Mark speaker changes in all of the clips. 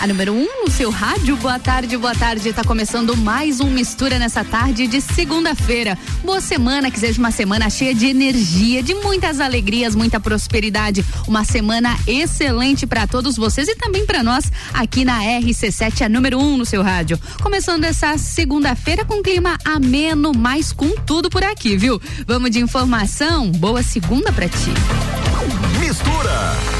Speaker 1: A número 1 um no seu rádio. Boa tarde, boa tarde. Tá começando mais um Mistura nessa tarde de segunda-feira. Boa semana, que seja uma semana cheia de energia, de muitas alegrias, muita prosperidade. Uma semana excelente para todos vocês e também para nós aqui na RC7, a número 1 um no seu rádio. Começando essa segunda-feira com clima ameno, mas com tudo por aqui, viu? Vamos de informação. Boa segunda para ti.
Speaker 2: Mistura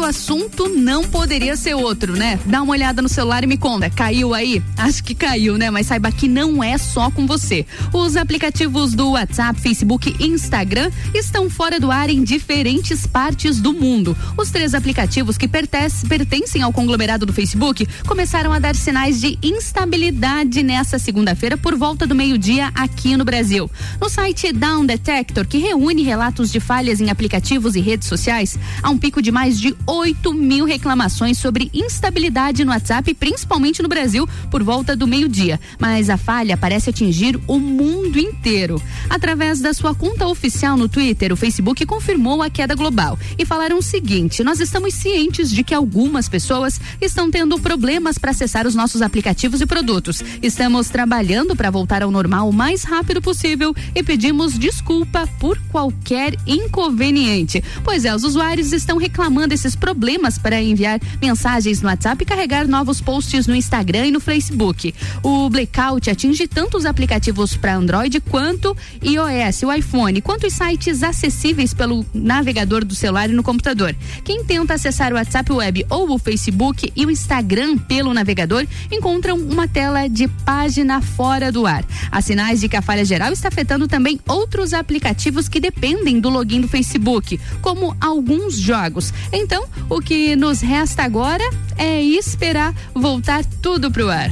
Speaker 1: o assunto não poderia ser outro, né? Dá uma olhada no celular e me conta. Caiu aí? Acho que caiu, né? Mas saiba que não é só com você. Os aplicativos do WhatsApp, Facebook e Instagram estão fora do ar em diferentes partes do mundo. Os três aplicativos que pertencem ao conglomerado do Facebook começaram a dar sinais de instabilidade nessa segunda-feira por volta do meio-dia aqui no Brasil. No site Down Detector, que reúne relatos de falhas em aplicativos e redes sociais, há um pico de mais de 8 mil reclamações sobre instabilidade no WhatsApp, principalmente no Brasil, por volta do meio-dia. Mas a falha parece atingir o mundo inteiro. Através da sua conta oficial no Twitter, o Facebook confirmou a queda global e falaram o seguinte: nós estamos cientes de que algumas pessoas estão tendo problemas para acessar os nossos aplicativos e produtos. Estamos trabalhando para voltar ao normal o mais rápido possível e pedimos desculpa por qualquer inconveniente. Pois é, os usuários estão reclamando esses problemas para enviar mensagens no WhatsApp e carregar novos posts no Instagram e no Facebook. O blackout atinge tanto os aplicativos para Android quanto iOS, o iPhone, quanto os sites acessíveis pelo navegador do celular e no computador. Quem tenta acessar o WhatsApp Web ou o Facebook e o Instagram pelo navegador encontram uma tela de página fora do ar. Há sinais de que a falha geral está afetando também outros aplicativos que dependem do login do Facebook, como alguns jogos. Então, o que nos resta agora é esperar voltar tudo pro ar.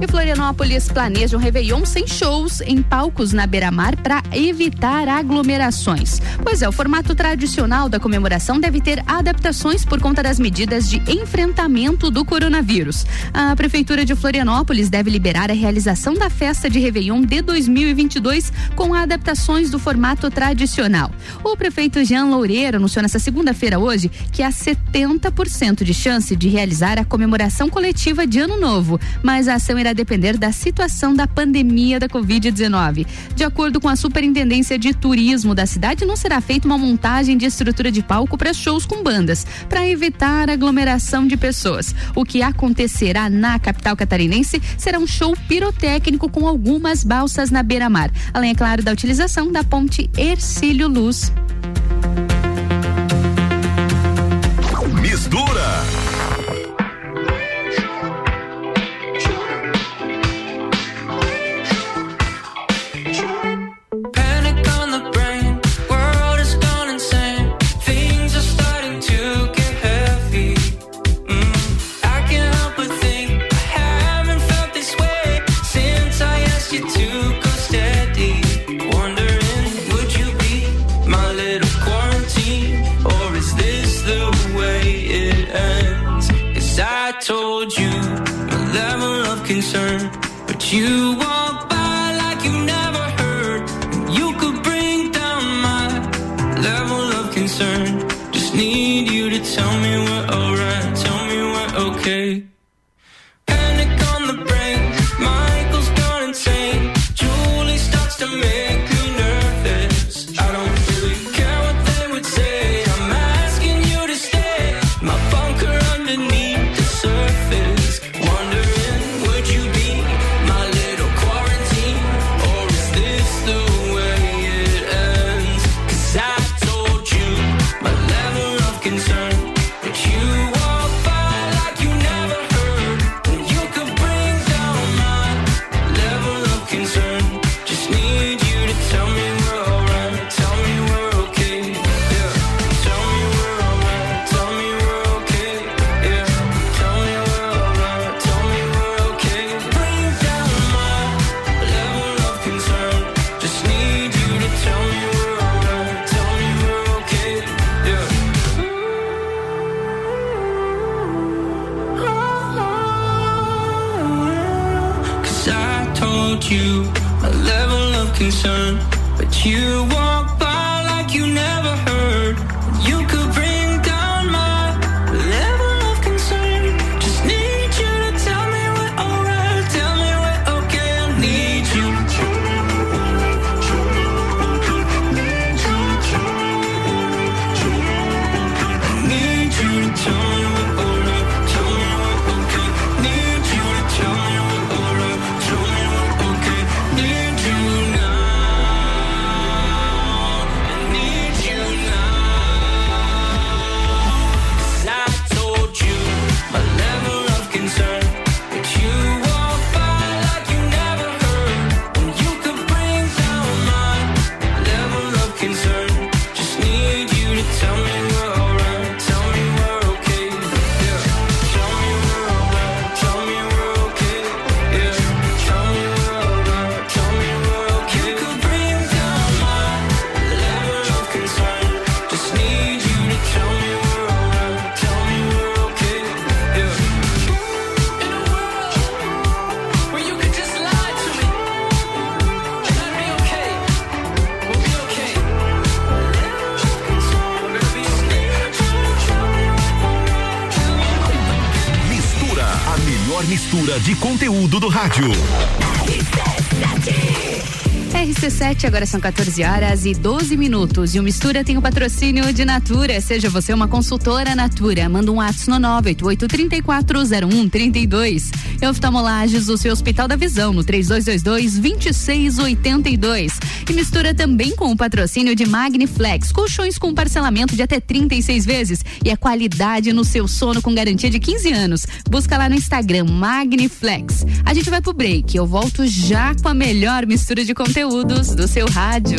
Speaker 1: E Florianópolis planeja um Réveillon sem shows em palcos na beira-mar para evitar aglomerações. Pois é, o formato tradicional da comemoração deve ter adaptações por conta das medidas de enfrentamento do coronavírus. A Prefeitura de Florianópolis deve liberar a realização da festa de Réveillon de 2022 com adaptações do formato tradicional. O prefeito Jean Loureiro anunciou nessa segunda-feira hoje que há 70% de chance de realizar a comemoração coletiva de Ano Novo, mas a ação irá depender da situação da pandemia da Covid-19. De acordo com a Superintendência de Turismo da cidade, não será feita uma montagem de estrutura de palco para shows com bandas, para evitar aglomeração de pessoas. O que acontecerá na capital catarinense será um show pirotécnico com algumas balsas na beira-mar, além, é claro, da utilização da ponte Ercílio Luz.
Speaker 2: Mistura
Speaker 3: rádio.
Speaker 1: RC7, agora são 14 horas e 12 minutos. E o Mistura tem o patrocínio de Natura. Seja você uma consultora Natura. Manda um ato no 988-340132. E oftalmolages, o seu Hospital da Visão, no 3222-2682. E mistura também com o patrocínio de Magniflex. Colchões com parcelamento de até 36 vezes. E a qualidade no seu sono com garantia de 15 anos. Busca lá no Instagram, Magniflex. A gente vai pro break. Eu volto já com a melhor mistura de conteúdo conteúdos do seu rádio.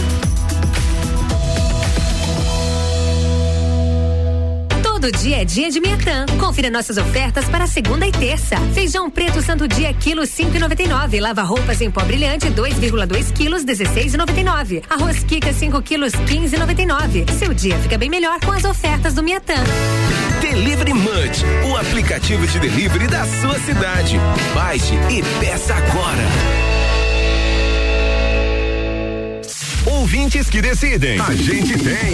Speaker 4: Todo dia é dia de Miatã. Confira nossas ofertas para segunda e terça. Feijão preto santo dia quilo 5,99. Lava roupas em pó brilhante 2,2 quilos 16,99. Arroz Kika 5 quilos 15,99. Seu dia fica bem melhor com as ofertas do Miatã.
Speaker 5: Delivery Munch, o aplicativo de delivery da sua cidade. Baixe e peça agora.
Speaker 3: Ouvintes que decidem. A gente tem.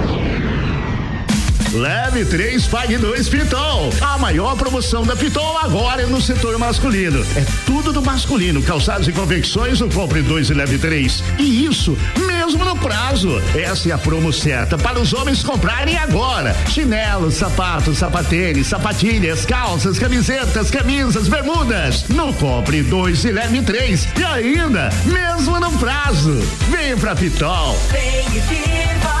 Speaker 6: Leve 3, pague 2 Pitol. A maior promoção da Pitol agora é no setor masculino. É tudo do masculino. Calçados e confecções, o compre 2 e leve 3. E isso mesmo no prazo. Essa é a promo certa para os homens comprarem agora. Chinelos, sapatos, sapatênis, sapatilhas, calças, camisetas, camisas, bermudas. No compre 2 e leve 3. E ainda, mesmo no prazo. Vem pra Pitol.
Speaker 7: Vem e viva.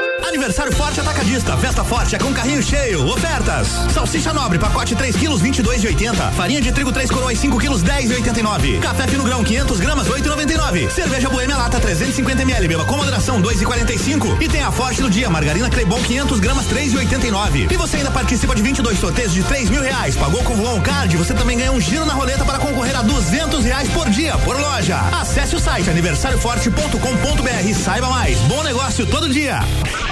Speaker 8: Aniversário Forte Atacadista. Festa Forte é com carrinho cheio. Ofertas. Salsicha nobre, pacote 3 quilos, 22,80. Farinha de trigo 3 coroas, 5 quilos, 10,89. Café fino grão, 500 gramas, 8,99. Cerveja Boêmia Lata, 350 ml. Beba com moderação, 2,45. E tem a Forte do dia. Margarina Crebon, 500 gramas, 3,89. E você ainda participa de 22 sorteios de 3 mil reais. Pagou com o Card, você também ganha um giro na roleta para concorrer a 200 reais por dia, por loja. Acesse o site aniversarioforte.com.br e saiba mais. Bom negócio todo dia.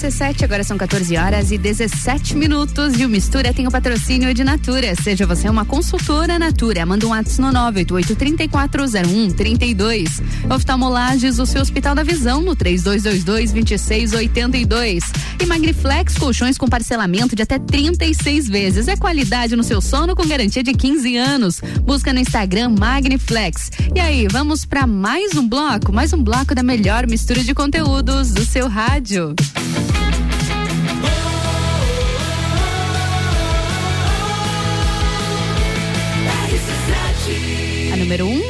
Speaker 1: RC7, agora são 14 horas e 17 minutos e o Mistura tem o patrocínio de Natura. Seja você uma consultora Natura, manda um WhatsApp no 988-3401-32. Oftalmolages, o seu Hospital da Visão no 3222-2682. E Magniflex, colchões com parcelamento de até 36 vezes. É qualidade no seu sono com garantia de 15 anos. Busca no Instagram Magniflex. E aí, vamos para mais um bloco? Mais um bloco da melhor mistura de conteúdos do seu rádio.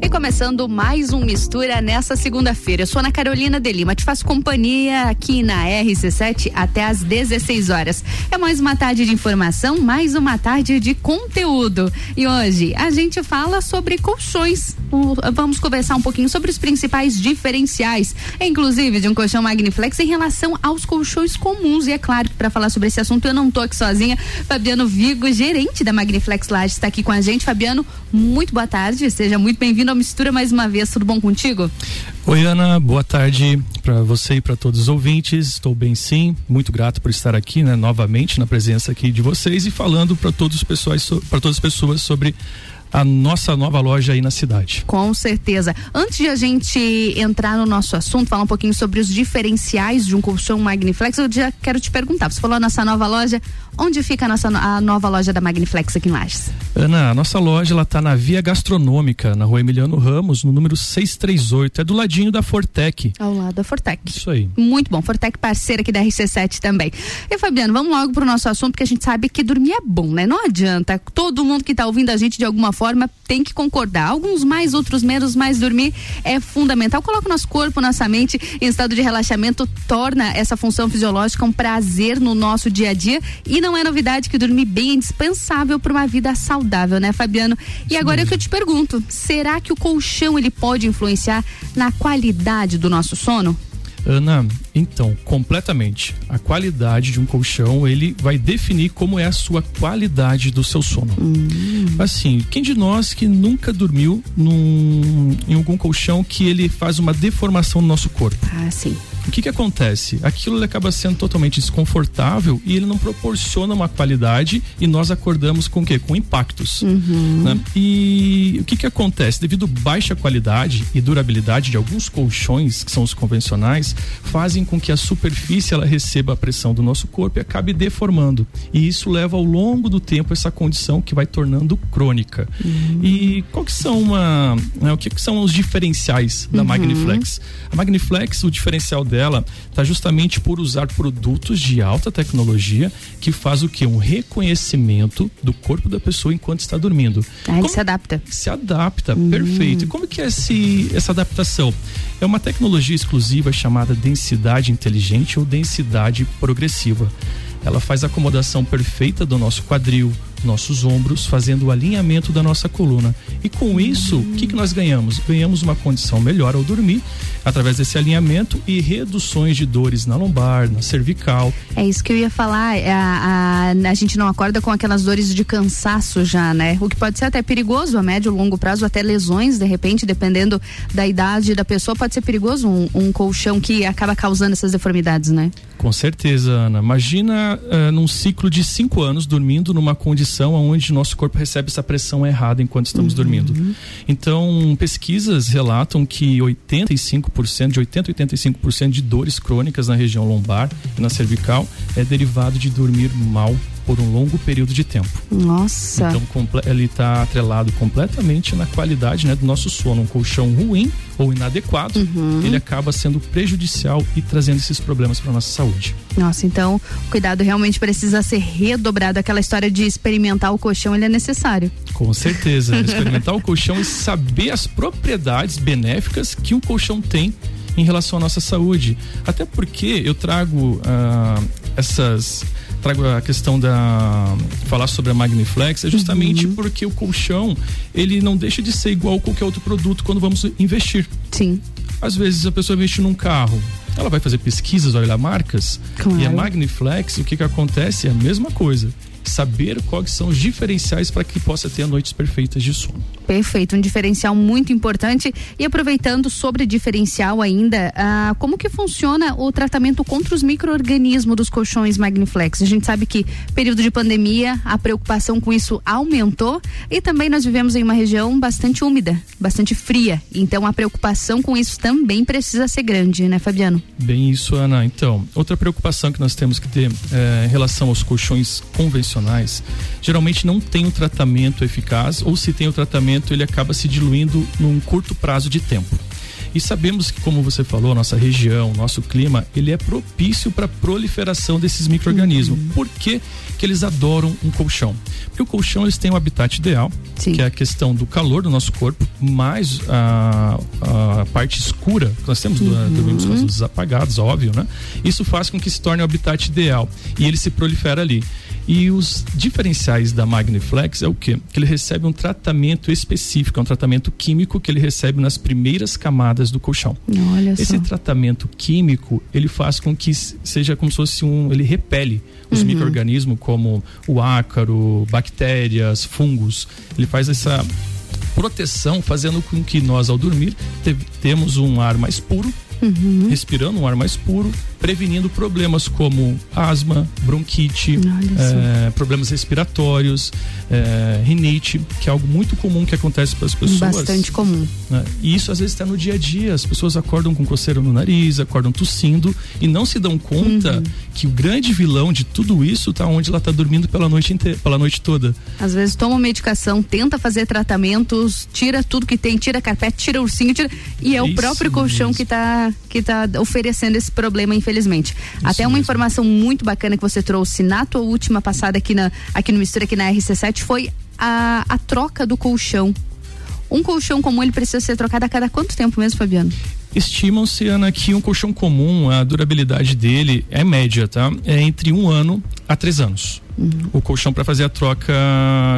Speaker 1: E começando mais um Mistura nessa segunda-feira. Eu sou Ana Carolina de Lima, te faço companhia aqui na RC7 até às 16 horas. É mais uma tarde de informação, mais uma tarde de conteúdo. E hoje a gente fala sobre colchões. Vamos conversar um pouquinho sobre os principais diferenciais, inclusive de um colchão Magniflex em relação aos colchões comuns. E é claro que para falar sobre esse assunto eu não tô aqui sozinha. Fabiano Vigo, gerente da Magniflex Lages, está aqui com a gente. Fabiano, muito boa tarde, seja muito bem-vindo ao Mistura mais uma vez. Tudo bom contigo?
Speaker 9: Oi, Ana, boa tarde para você e para todos os ouvintes. Estou bem sim, muito grato por estar aqui, né, novamente na presença aqui de vocês e falando para todos os pessoas para todas as pessoas sobre a nossa nova loja aí na cidade.
Speaker 1: Com certeza. Antes de a gente entrar no nosso assunto, falar um pouquinho sobre os diferenciais de um colchão Magniflex, eu já quero te perguntar. Você falou a nossa nova loja, onde fica a nossa a nova loja da Magniflex aqui em Lages?
Speaker 9: Ana, a nossa loja ela tá na Via Gastronômica, na Rua Emiliano Ramos, no número 638, é do ladinho da Fortec.
Speaker 1: Ao lado da Fortec.
Speaker 9: Isso aí.
Speaker 1: Muito bom, Fortec parceira aqui da RC7 também. E Fabiano, vamos logo pro nosso assunto, porque a gente sabe que dormir é bom, né? Não adianta. Todo mundo que tá ouvindo a gente de alguma forma tem que concordar. Alguns mais, outros menos, mas dormir é fundamental. Coloca o nosso corpo, nossa mente em estado de relaxamento, torna essa função fisiológica um prazer no nosso dia a dia e não é novidade que dormir bem é indispensável para uma vida saudável, né, Fabiano? E Sim. agora é que eu te pergunto, será que o colchão ele pode influenciar na qualidade do nosso sono?
Speaker 9: Ana, então, completamente. A qualidade de um colchão, ele vai definir como é a sua qualidade do seu sono. Hum. Assim, quem de nós que nunca dormiu num, em algum colchão que ele faz uma deformação no nosso corpo?
Speaker 1: Ah, sim.
Speaker 9: O que que acontece? Aquilo acaba sendo totalmente desconfortável e ele não proporciona uma qualidade e nós acordamos com o quê? Com impactos. Uhum. Né? E o que que acontece? Devido baixa qualidade e durabilidade de alguns colchões, que são os convencionais, fazem com que a superfície ela receba a pressão do nosso corpo e acabe deformando. E isso leva ao longo do tempo essa condição que vai tornando crônica. Uhum. E qual que são uma, né, o que, que são os diferenciais da uhum. Magniflex? A Magniflex, o diferencial dela dela está justamente por usar produtos de alta tecnologia que faz o que? Um reconhecimento do corpo da pessoa enquanto está dormindo.
Speaker 1: Ah, ele se adapta.
Speaker 9: Se adapta, hum. perfeito. E como que é esse, essa adaptação? É uma tecnologia exclusiva chamada densidade inteligente ou densidade progressiva. Ela faz a acomodação perfeita do nosso quadril, nossos ombros, fazendo o alinhamento da nossa coluna. E com isso, o que, que nós ganhamos? Ganhamos uma condição melhor ao dormir, através desse alinhamento e reduções de dores na lombar, na cervical.
Speaker 1: É isso que eu ia falar. É, a, a, a gente não acorda com aquelas dores de cansaço já, né? O que pode ser até perigoso a médio ou longo prazo, até lesões, de repente, dependendo da idade da pessoa, pode ser perigoso um, um colchão que acaba causando essas deformidades, né?
Speaker 9: Com certeza, Ana. Imagina uh, num ciclo de cinco anos dormindo numa condição onde nosso corpo recebe essa pressão errada enquanto estamos uhum. dormindo. Então, pesquisas relatam que 85%, de 80 a 85% de dores crônicas na região lombar e na cervical é derivado de dormir mal por um longo período de tempo.
Speaker 1: Nossa.
Speaker 9: Então ele está atrelado completamente na qualidade né, do nosso sono. Um colchão ruim ou inadequado, uhum. ele acaba sendo prejudicial e trazendo esses problemas para nossa saúde.
Speaker 1: Nossa, então o cuidado realmente precisa ser redobrado. Aquela história de experimentar o colchão, ele é necessário.
Speaker 9: Com certeza. Experimentar o colchão e saber as propriedades benéficas que o colchão tem em relação à nossa saúde. Até porque eu trago ah, essas trago a questão da falar sobre a Magniflex é justamente
Speaker 1: Uhum.
Speaker 9: porque o colchão ele não deixa de ser igual a qualquer outro produto quando vamos investir.
Speaker 1: Sim.
Speaker 9: Às vezes a pessoa investe num carro, ela vai fazer pesquisas, olhar marcas
Speaker 1: Claro.
Speaker 9: e a Magniflex o que que acontece é a mesma coisa. Saber quais são os diferenciais para que possa ter noites perfeitas de sono.
Speaker 1: Perfeito, um diferencial muito importante. E aproveitando sobre diferencial ainda, ah, como que funciona o tratamento contra os micro-organismos dos colchões Magniflex? A gente sabe que período de pandemia, a preocupação com isso aumentou e também nós vivemos em uma região bastante úmida, bastante fria. Então a preocupação com isso também precisa ser grande, né, Fabiano?
Speaker 9: Bem isso, Ana. Então, outra preocupação que nós temos que ter eh, em relação aos colchões convencionais, geralmente não tem um tratamento eficaz ou se tem o tratamento ele acaba se diluindo num curto prazo de tempo. E sabemos que, como você falou, nossa região, nosso clima, ele é propício para a proliferação desses micro-organismos. Por que, que eles adoram um colchão? Porque o colchão eles têm um habitat ideal, que é a questão do calor do nosso corpo, mais a, a parte escura que nós temos,
Speaker 1: Uhum.
Speaker 9: dormimos com as luzes apagadas, óbvio, né? Isso faz com que se torne o habitat ideal e ele se prolifera ali. E os diferenciais da Magniflex é o quê? Que ele recebe um tratamento específico, é um tratamento químico que ele recebe nas primeiras camadas do colchão.
Speaker 1: Olha
Speaker 9: Esse
Speaker 1: só.
Speaker 9: tratamento químico, ele faz com que seja como se fosse um, ele repele os
Speaker 1: Uhum.
Speaker 9: micro-organismos como o ácaro, bactérias, fungos. Ele faz essa proteção, fazendo com que nós, ao dormir, te- temos um ar mais puro,
Speaker 1: Uhum.
Speaker 9: respirando um ar mais puro, prevenindo problemas como asma, bronquite, eh, problemas respiratórios, eh, rinite, que é algo muito comum que acontece para as pessoas.
Speaker 1: Bastante comum.
Speaker 9: né? E isso às vezes está no dia a dia. As pessoas acordam com coceira no nariz, acordam tossindo e não se dão conta que o grande vilão de tudo isso está onde ela está dormindo pela noite inteira, pela noite toda.
Speaker 1: Às vezes toma medicação, tenta fazer tratamentos, tira tudo que tem, tira carpete, tira ursinho, tira. E é o
Speaker 9: Isso
Speaker 1: próprio colchão que tá, que tá oferecendo esse problema, infelizmente. Até uma informação muito bacana que você trouxe na tua última passada aqui, na, aqui no Mistura, aqui na RC7, foi a, a troca do colchão. Um colchão comum ele precisa ser trocado a cada quanto tempo mesmo, Fabiano?
Speaker 9: Estimam-se, Ana, que um colchão comum, a durabilidade dele é média, tá? É entre um ano a três anos. O colchão para fazer a troca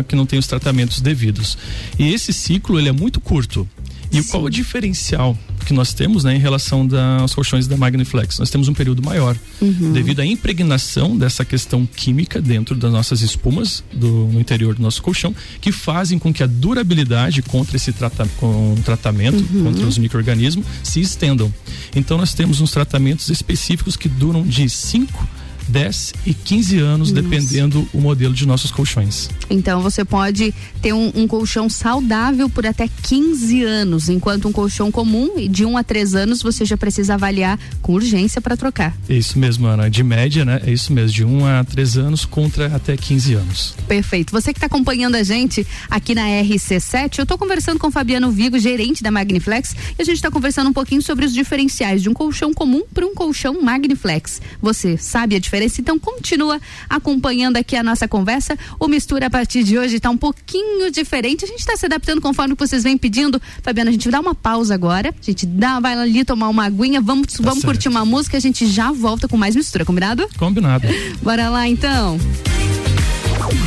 Speaker 9: que não tem os tratamentos devidos. E esse ciclo ele é muito curto. E qual o diferencial que nós temos né, em relação da- aos colchões da Magniflex? Nós temos um período maior,
Speaker 1: Uhum.
Speaker 9: devido à impregnação dessa questão química dentro das nossas espumas do, no interior do nosso colchão, que fazem com que a durabilidade contra esse trata, com tratamento,
Speaker 1: Uhum.
Speaker 9: contra os micro-organismos, se estendam. Então nós temos uns tratamentos específicos que duram de 5 10 e 15 anos,
Speaker 1: Nossa.
Speaker 9: dependendo o modelo de nossos colchões.
Speaker 1: Então você pode ter um, um colchão saudável por até 15 anos, enquanto um colchão comum de 1 a 3 anos você já precisa avaliar com urgência para trocar.
Speaker 9: É isso mesmo, Ana. De média, né? É isso mesmo, de 1 a 3 anos contra até 15 anos.
Speaker 1: Perfeito. Você que está acompanhando a gente aqui na RC7, eu estou conversando com o Fabiano Vigo, gerente da Magniflex, e a gente está conversando um pouquinho sobre os diferenciais de um colchão comum para um colchão Magniflex. Você sabe a diferença? Então continua acompanhando aqui a nossa conversa. O mistura a partir de hoje está um pouquinho diferente. A gente está se adaptando conforme vocês vêm pedindo. Fabiano, a gente dá uma pausa agora. A gente dá, vai ali tomar uma aguinha, vamos, vamos
Speaker 9: certo.
Speaker 1: curtir uma música, a gente já volta com mais mistura, combinado?
Speaker 9: Combinado.
Speaker 1: Bora lá então.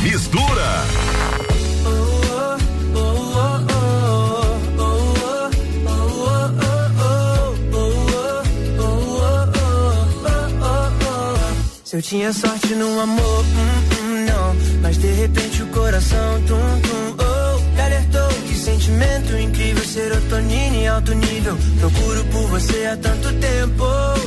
Speaker 10: Mistura.
Speaker 11: Se eu tinha sorte no amor, hum, hum, não. Mas de repente o coração, tum, tum, oh. Me alertou que sentimento incrível, serotonina em alto nível. Procuro por você há tanto tempo.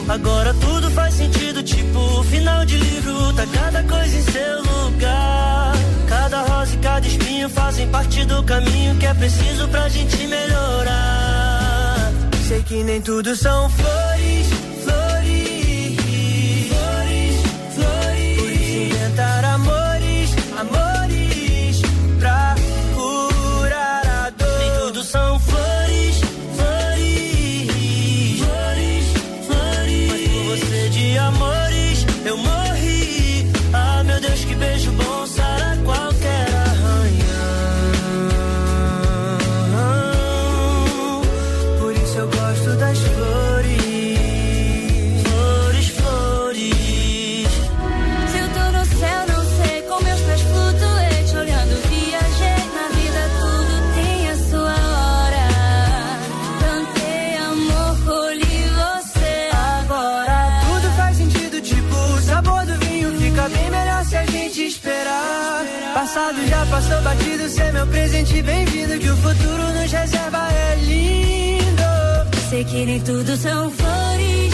Speaker 11: Agora tudo faz sentido, tipo final de livro. Tá cada coisa em seu lugar. Cada rosa e cada espinho fazem parte do caminho que é preciso pra gente melhorar. Sei que nem tudo são flores,
Speaker 12: Passado já passou batido, cê é meu presente bem-vindo. Que o futuro nos reserva é lindo.
Speaker 11: Sei que nem tudo são flores,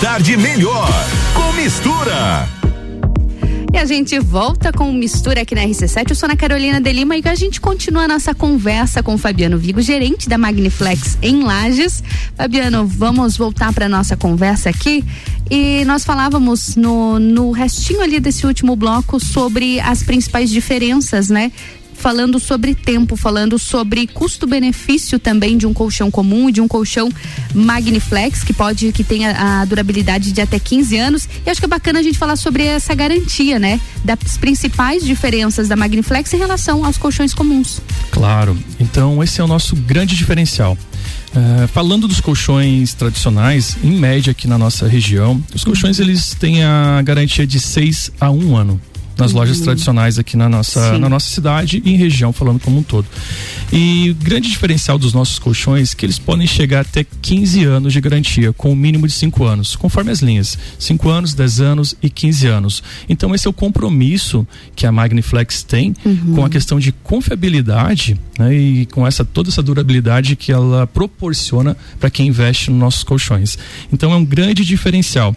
Speaker 3: tarde melhor com mistura.
Speaker 1: E a gente volta com mistura aqui na RC7. Eu sou Ana Carolina de Lima e a gente continua a nossa conversa com o Fabiano Vigo, gerente da Magniflex em Lages. Fabiano, vamos voltar para nossa conversa aqui. E nós falávamos no, no restinho ali desse último bloco sobre as principais diferenças, né? Falando sobre tempo, falando sobre custo-benefício também de um colchão comum e de um colchão Magniflex, que pode, que tenha a durabilidade de até 15 anos. E acho que é bacana a gente falar sobre essa garantia, né? Das principais diferenças da Magniflex em relação aos colchões comuns.
Speaker 9: Claro. Então, esse é o nosso grande diferencial. Uh, falando dos colchões tradicionais, em média aqui na nossa região, os colchões eles têm a garantia de 6 a 1 um ano nas uhum. lojas tradicionais aqui na nossa, na nossa cidade e em região, falando como um todo. E o grande diferencial dos nossos colchões é que eles podem chegar até 15 anos de garantia, com o um mínimo de 5 anos, conforme as linhas. 5 anos, 10 anos e 15 anos. Então, esse é o compromisso que a Magniflex tem uhum. com a questão de confiabilidade né, e com essa toda essa durabilidade que ela proporciona para quem investe nos nossos colchões. Então, é um grande diferencial.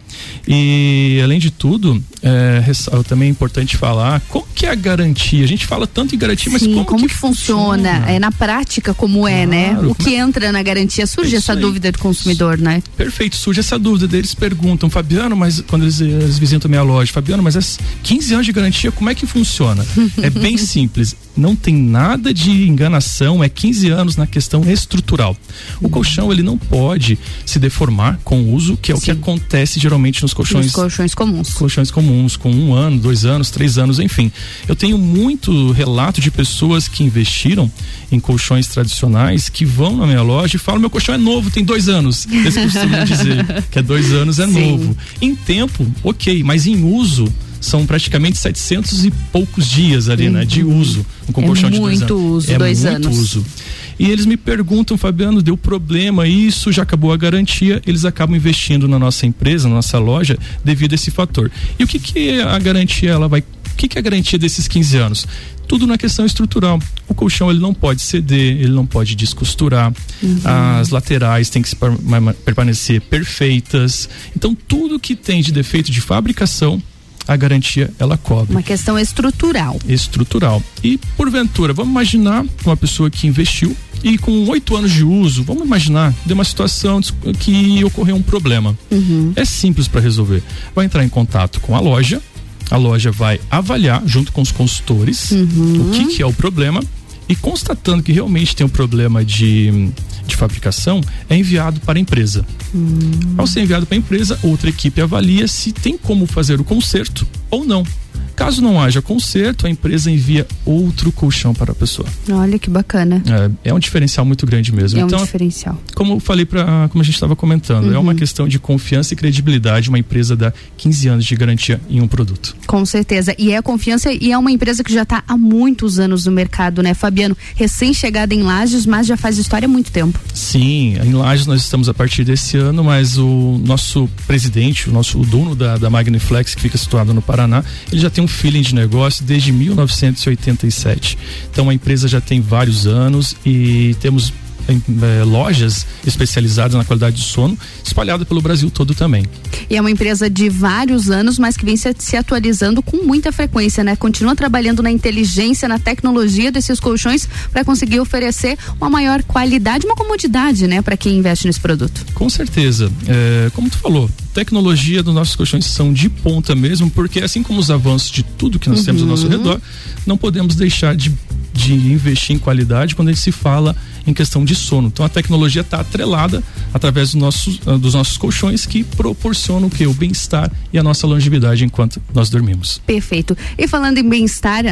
Speaker 9: E, além de tudo, é, também é importante falar como que é a garantia. A gente fala tanto em garantia, mas
Speaker 1: Sim,
Speaker 9: como,
Speaker 1: como
Speaker 9: que
Speaker 1: funciona? funciona? É na prática como é, né? O que é? entra na garantia surge é essa aí. dúvida do consumidor, né?
Speaker 9: Perfeito, surge essa dúvida. Eles perguntam, Fabiano, mas quando eles, eles visitam a minha loja, Fabiano, mas é 15 anos de garantia, como é que funciona? é bem simples. Não tem nada de enganação, é 15 anos na questão estrutural. O uhum. colchão ele não pode se deformar com o uso, que é Sim. o que acontece geralmente nos colchões. Nos
Speaker 1: colchões comuns.
Speaker 9: Colchões comuns, com um ano, dois anos, três anos, enfim. Eu tenho muito relato de pessoas que investiram em colchões tradicionais que vão na minha loja e falam: meu colchão é novo, tem dois anos. Eles costumam dizer que é dois anos é Sim. novo. Em tempo, ok, mas em uso são praticamente 700 e poucos dias ali, uhum. né, de uso.
Speaker 1: Um colchão é de dois anos. Uso,
Speaker 9: é
Speaker 1: dois
Speaker 9: muito
Speaker 1: anos.
Speaker 9: uso. E eles me perguntam, Fabiano, deu problema, isso já acabou a garantia, eles acabam investindo na nossa empresa, na nossa loja, devido a esse fator. E o que que a garantia ela vai o que, que é a garantia desses 15 anos? Tudo na questão estrutural. O colchão ele não pode ceder, ele não pode descosturar, uhum. as laterais têm que permanecer perfeitas. Então, tudo que tem de defeito de fabricação a garantia ela cobre.
Speaker 1: Uma questão estrutural.
Speaker 9: Estrutural. E porventura, vamos imaginar uma pessoa que investiu e com oito anos de uso, vamos imaginar, deu uma situação que ocorreu um problema.
Speaker 1: Uhum.
Speaker 9: É simples para resolver. Vai entrar em contato com a loja, a loja vai avaliar junto com os consultores
Speaker 1: uhum.
Speaker 9: o que, que é o problema e constatando que realmente tem um problema de, de fabricação, é enviado para a empresa.
Speaker 1: Hum.
Speaker 9: Ao ser enviado para a empresa, outra equipe avalia se tem como fazer o conserto ou não. Caso não haja conserto, a empresa envia outro colchão para a pessoa.
Speaker 1: Olha que bacana.
Speaker 9: É, é um diferencial muito grande mesmo.
Speaker 1: É
Speaker 9: então,
Speaker 1: um diferencial.
Speaker 9: Como eu falei para, como a gente estava comentando, uhum. é uma questão de confiança e credibilidade. Uma empresa dá 15 anos de garantia em um produto.
Speaker 1: Com certeza. E é confiança e é uma empresa que já está há muitos anos no mercado, né, Fabiano? Recém-chegada em Lages, mas já faz história há muito tempo.
Speaker 9: Sim, em Lages nós estamos a partir desse ano, mas o nosso presidente, o nosso o dono da, da Magniflex, que fica situado no Paraná, ele já tem um feeling de negócio desde 1987. Então a empresa já tem vários anos e temos eh, lojas especializadas na qualidade do sono, espalhada pelo Brasil todo também.
Speaker 1: E é uma empresa de vários anos, mas que vem se, se atualizando com muita frequência, né? Continua trabalhando na inteligência, na tecnologia desses colchões para conseguir oferecer uma maior qualidade, uma comodidade, né, para quem investe nesse produto.
Speaker 9: Com certeza. É, como tu falou, tecnologia dos nossos colchões são de ponta mesmo, porque assim como os avanços de tudo que nós temos ao nosso
Speaker 1: Uhum.
Speaker 9: redor, não podemos deixar de, de investir em qualidade quando a gente se fala em questão de sono. Então a tecnologia está atrelada através dos nossos, ah, dos nossos colchões que proporcionam o que? O bem-estar e a nossa longevidade enquanto nós dormimos.
Speaker 1: Perfeito. E falando em bem-estar,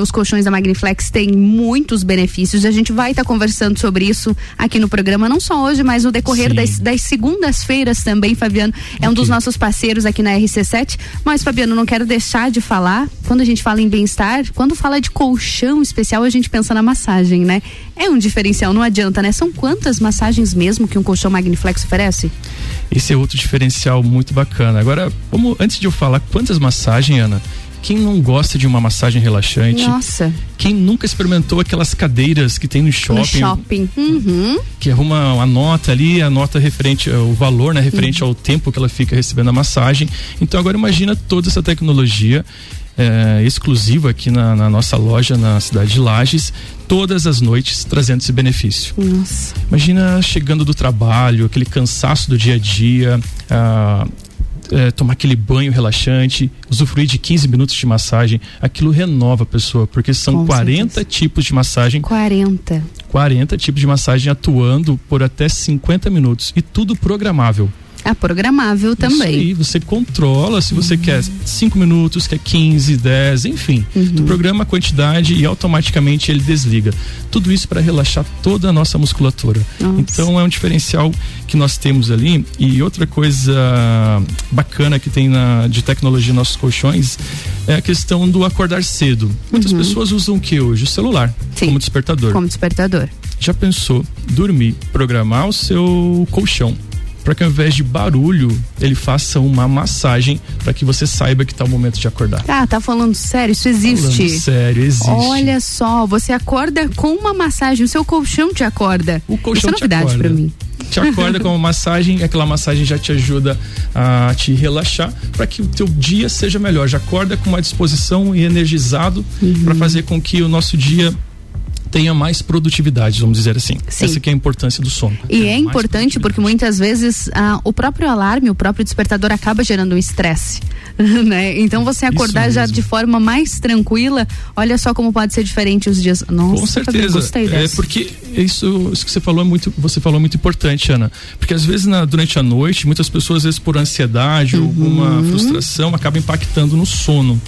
Speaker 1: os colchões da Magniflex têm muitos benefícios. A gente vai estar conversando sobre isso aqui no programa, não só hoje, mas no decorrer
Speaker 9: Sim.
Speaker 1: das, das segundas-feiras também, Fabiano. É um dos nossos parceiros aqui na RC7. Mas, Fabiano, não quero deixar de falar, quando a gente fala em bem-estar, quando fala de colchão especial, a gente pensa na massagem, né? É um diferencial, não adianta, né? São quantas massagens mesmo que um colchão Magniflex oferece?
Speaker 9: Esse é outro diferencial muito bacana. Agora, vamos, antes de eu falar quantas massagens, Ana, quem não gosta de uma massagem relaxante?
Speaker 1: Nossa.
Speaker 9: Quem nunca experimentou aquelas cadeiras que tem no shopping?
Speaker 1: No shopping. Uhum.
Speaker 9: que arruma uma nota ali, a nota referente ao valor, né, referente ao tempo que ela fica recebendo a massagem. Então agora imagina toda essa tecnologia eh, exclusiva aqui na, na nossa loja na cidade de Lages, todas as noites trazendo esse benefício.
Speaker 1: Nossa.
Speaker 9: Imagina chegando do trabalho, aquele cansaço do dia a dia, ah, eh, tomar aquele banho relaxante, usufruir de 15 minutos de massagem, aquilo renova a pessoa, porque são
Speaker 1: Com
Speaker 9: 40 tipos de massagem
Speaker 1: 40.
Speaker 9: 40 tipos de massagem atuando por até 50 minutos e tudo programável.
Speaker 1: É programável também.
Speaker 9: Isso aí, você controla se você quer 5 minutos, quer 15, 10, enfim.
Speaker 1: Uhum.
Speaker 9: Tu programa a quantidade e automaticamente ele desliga. Tudo isso para relaxar toda a nossa musculatura.
Speaker 1: Nossa.
Speaker 9: Então é um diferencial que nós temos ali. E outra coisa bacana que tem na, de tecnologia nos nossos colchões é a questão do acordar cedo. Muitas
Speaker 1: Uhum.
Speaker 9: pessoas usam o que hoje? O celular como despertador.
Speaker 1: Como despertador.
Speaker 9: Já pensou dormir, programar o seu colchão para que ao invés de barulho ele faça uma massagem para que você saiba que tá o momento de acordar.
Speaker 1: Ah, tá falando sério? Isso existe?
Speaker 9: Falando sério, existe.
Speaker 1: Olha só, você acorda com uma massagem, o seu colchão te acorda.
Speaker 9: O colchão
Speaker 1: Isso é
Speaker 9: te
Speaker 1: novidade
Speaker 9: acorda.
Speaker 1: pra mim.
Speaker 9: Te acorda com uma massagem, e aquela massagem já te ajuda a te relaxar para que o teu dia seja melhor. Já acorda com uma disposição e energizado
Speaker 1: Uhum.
Speaker 9: para fazer com que o nosso dia tenha mais produtividade, vamos dizer assim.
Speaker 1: Sim.
Speaker 9: Essa que é a importância do sono.
Speaker 1: E é importante porque muitas vezes ah, o próprio alarme, o próprio despertador acaba gerando um estresse. Né? Então você acordar já de forma mais tranquila, olha só como pode ser diferente os dias. Nossa,
Speaker 9: Com certeza.
Speaker 1: gostei
Speaker 9: É
Speaker 1: dessa.
Speaker 9: porque isso, isso que você falou é muito, você falou é muito importante, Ana. Porque às vezes na- durante a noite, muitas pessoas, às vezes por ansiedade ou
Speaker 1: Uhum.
Speaker 9: alguma frustração, acaba impactando no sono.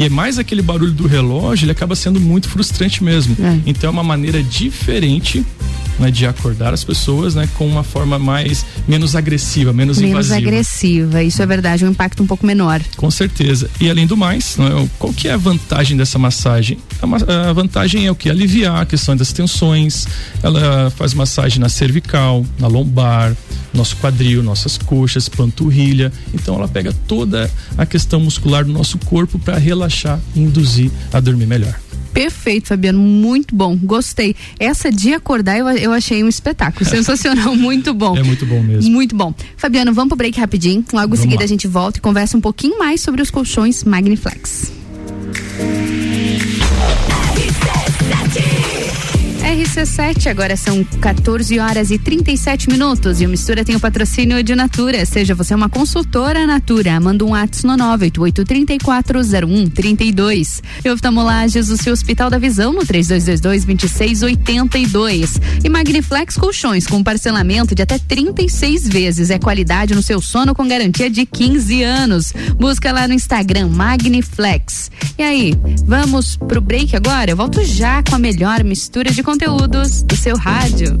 Speaker 9: E é mais aquele barulho do relógio, ele acaba sendo muito frustrante mesmo. Então é uma maneira diferente né, de acordar as pessoas, né, com uma forma mais menos agressiva, menos,
Speaker 1: Menos
Speaker 9: invasiva.
Speaker 1: agressiva, isso é verdade, um impacto um pouco menor.
Speaker 9: Com certeza. E além do mais, né, qual que é a vantagem dessa massagem? A, a vantagem é o que? Aliviar a questão das tensões. Ela faz massagem na cervical, na lombar, nosso quadril, nossas coxas, panturrilha. Então ela pega toda a questão muscular do nosso corpo para relaxar e induzir a dormir melhor.
Speaker 1: Perfeito, Fabiano, muito bom, gostei. Essa de acordar eu, eu achei um espetáculo, sensacional, muito bom.
Speaker 9: É muito bom mesmo.
Speaker 1: Muito bom. Fabiano, vamos pro break rapidinho. Logo em
Speaker 9: Vamos
Speaker 1: seguida
Speaker 9: lá.
Speaker 1: a gente volta e conversa um pouquinho mais sobre os colchões Magniflex. RC7, agora são 14 horas e 37 minutos e o Mistura tem o patrocínio de Natura. Seja você uma consultora Natura, manda um WhatsApp no 988340132. E oftalmolages, o seu Hospital da Visão no 3222-2682. E Magniflex Colchões com parcelamento de até 36 vezes. É qualidade no seu sono com garantia de 15 anos. Busca lá no Instagram Magniflex. E aí, vamos pro break agora? Eu volto já com a melhor mistura de conteúdos do seu rádio.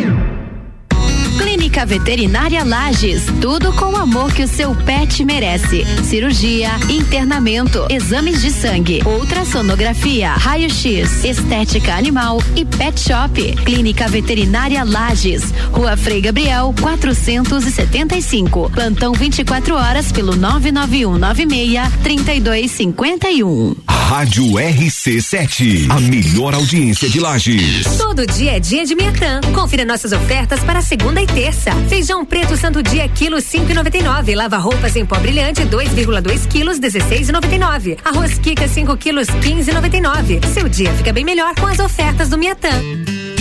Speaker 13: Clínica Veterinária Lages, tudo com o amor que o seu pet merece. Cirurgia, internamento, exames de sangue, ultrassonografia, raio-x, estética animal e pet shop. Clínica Veterinária Lages, Rua Frei Gabriel, 475. Plantão 24 horas pelo 99196 3251.
Speaker 14: Rádio RC7, a melhor audiência de Lages.
Speaker 4: Todo dia é dia de Miatã. Confira nossas ofertas para segunda e terça. Feijão preto santo dia quilo 5,99. Lava roupas em pó brilhante 2,2 quilos 16,99. Arroz Kika 5 quilos 15,99. Seu dia fica bem melhor com as ofertas do Miatã.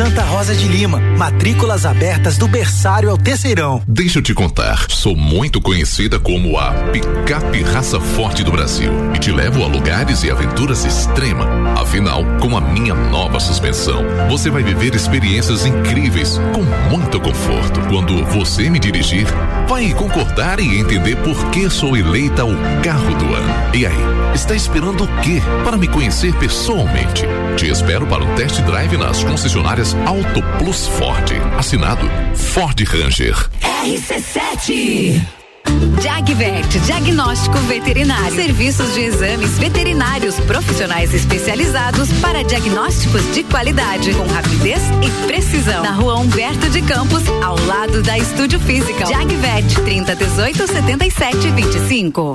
Speaker 15: Santa Rosa
Speaker 16: de Lima, matrículas abertas do berçário ao terceirão.
Speaker 17: Deixa eu te contar, sou muito conhecida como a picape raça forte do Brasil e te levo a lugares e aventuras extrema. Afinal, com a minha nova suspensão, você vai viver experiências incríveis com muito conforto. Quando você me dirigir, vai concordar e entender por que sou eleita o carro do ano. E aí, está esperando o quê para me conhecer pessoalmente? Te espero para um test drive nas concessionárias Auto Plus Ford. Assinado Ford Ranger.
Speaker 13: RC7. Jagvet, diagnóstico veterinário. Serviços de exames veterinários profissionais especializados para diagnósticos de qualidade, com rapidez e precisão. Na rua Humberto de Campos, ao lado da Estúdio Física. Jagvet, 30 18 77 25.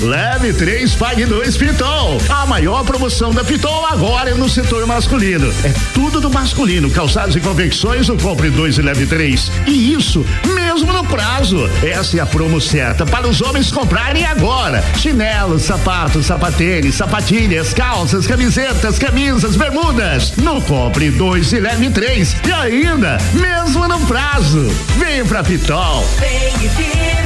Speaker 6: Leve 3, pague 2 Pitol. A maior promoção da Pitol agora é no setor masculino. É tudo do masculino. Calçados e confecções, o compre 2 e leve 3. E isso mesmo no prazo. Essa é a promo certa para os homens comprarem agora. Chinelos, sapatos, sapatênis, sapatilhas, calças, camisetas, camisas, bermudas. No compre 2 e leve 3. E ainda, mesmo no prazo. Vem pra Pitol.
Speaker 18: Vem e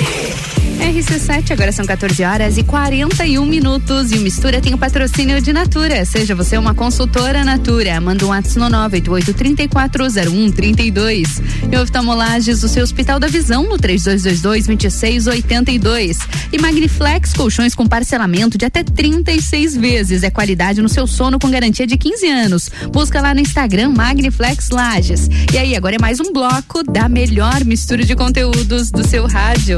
Speaker 1: RC7, agora são 14 horas e 41 minutos. E o Mistura tem o patrocínio de Natura. Seja você uma consultora Natura. Manda um WhatsApp no 988-340132. E oftalmolages, o seu Hospital da Visão, no 3222-2682. E Magniflex, colchões com parcelamento de até 36 vezes. É qualidade no seu sono com garantia de 15 anos. Busca lá no Instagram Magniflex Lages. E aí, agora é mais um bloco da melhor mistura de conteúdos do seu rádio.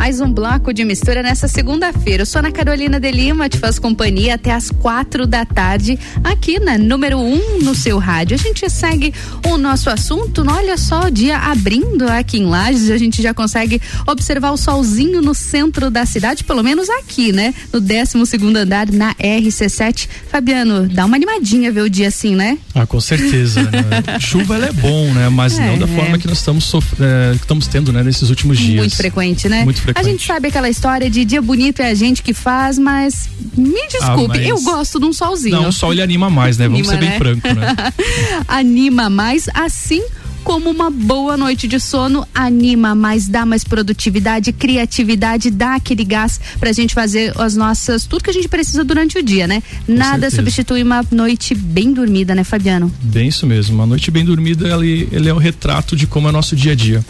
Speaker 1: Mais um bloco de mistura nessa segunda-feira. Eu sou Ana Carolina de Lima, te faço companhia até as quatro da tarde, aqui na número um no seu rádio. A gente segue o nosso assunto. Olha só, o dia abrindo aqui em Lages, a gente já consegue observar o solzinho no centro da cidade, pelo menos aqui, né? No 12 segundo andar, na RC7. Fabiano, dá uma animadinha ver o dia assim, né?
Speaker 9: Ah, com certeza. né? Chuva ela é bom, né? Mas
Speaker 1: É,
Speaker 9: não da
Speaker 1: é.
Speaker 9: forma que nós estamos, que estamos tendo, né, nesses últimos dias.
Speaker 1: Muito frequente, né?
Speaker 9: Muito frequente.
Speaker 1: A gente sabe aquela história de dia bonito é a gente que faz, mas me desculpe,
Speaker 9: mas-
Speaker 1: eu gosto de um solzinho.
Speaker 9: Não, o sol ele anima mais, né? Vamos
Speaker 1: Anima,
Speaker 9: ser bem
Speaker 1: né?
Speaker 9: franco, né?
Speaker 1: anima mais, assim como uma boa noite de sono anima mais, dá mais produtividade, criatividade, dá aquele gás pra gente fazer as nossas, tudo que a gente precisa durante o dia, né? Nada
Speaker 9: certeza.
Speaker 1: substitui uma noite bem dormida, né, Fabiano?
Speaker 9: Bem isso mesmo. Uma noite bem dormida, ele, ele é o retrato de como é nosso dia a dia.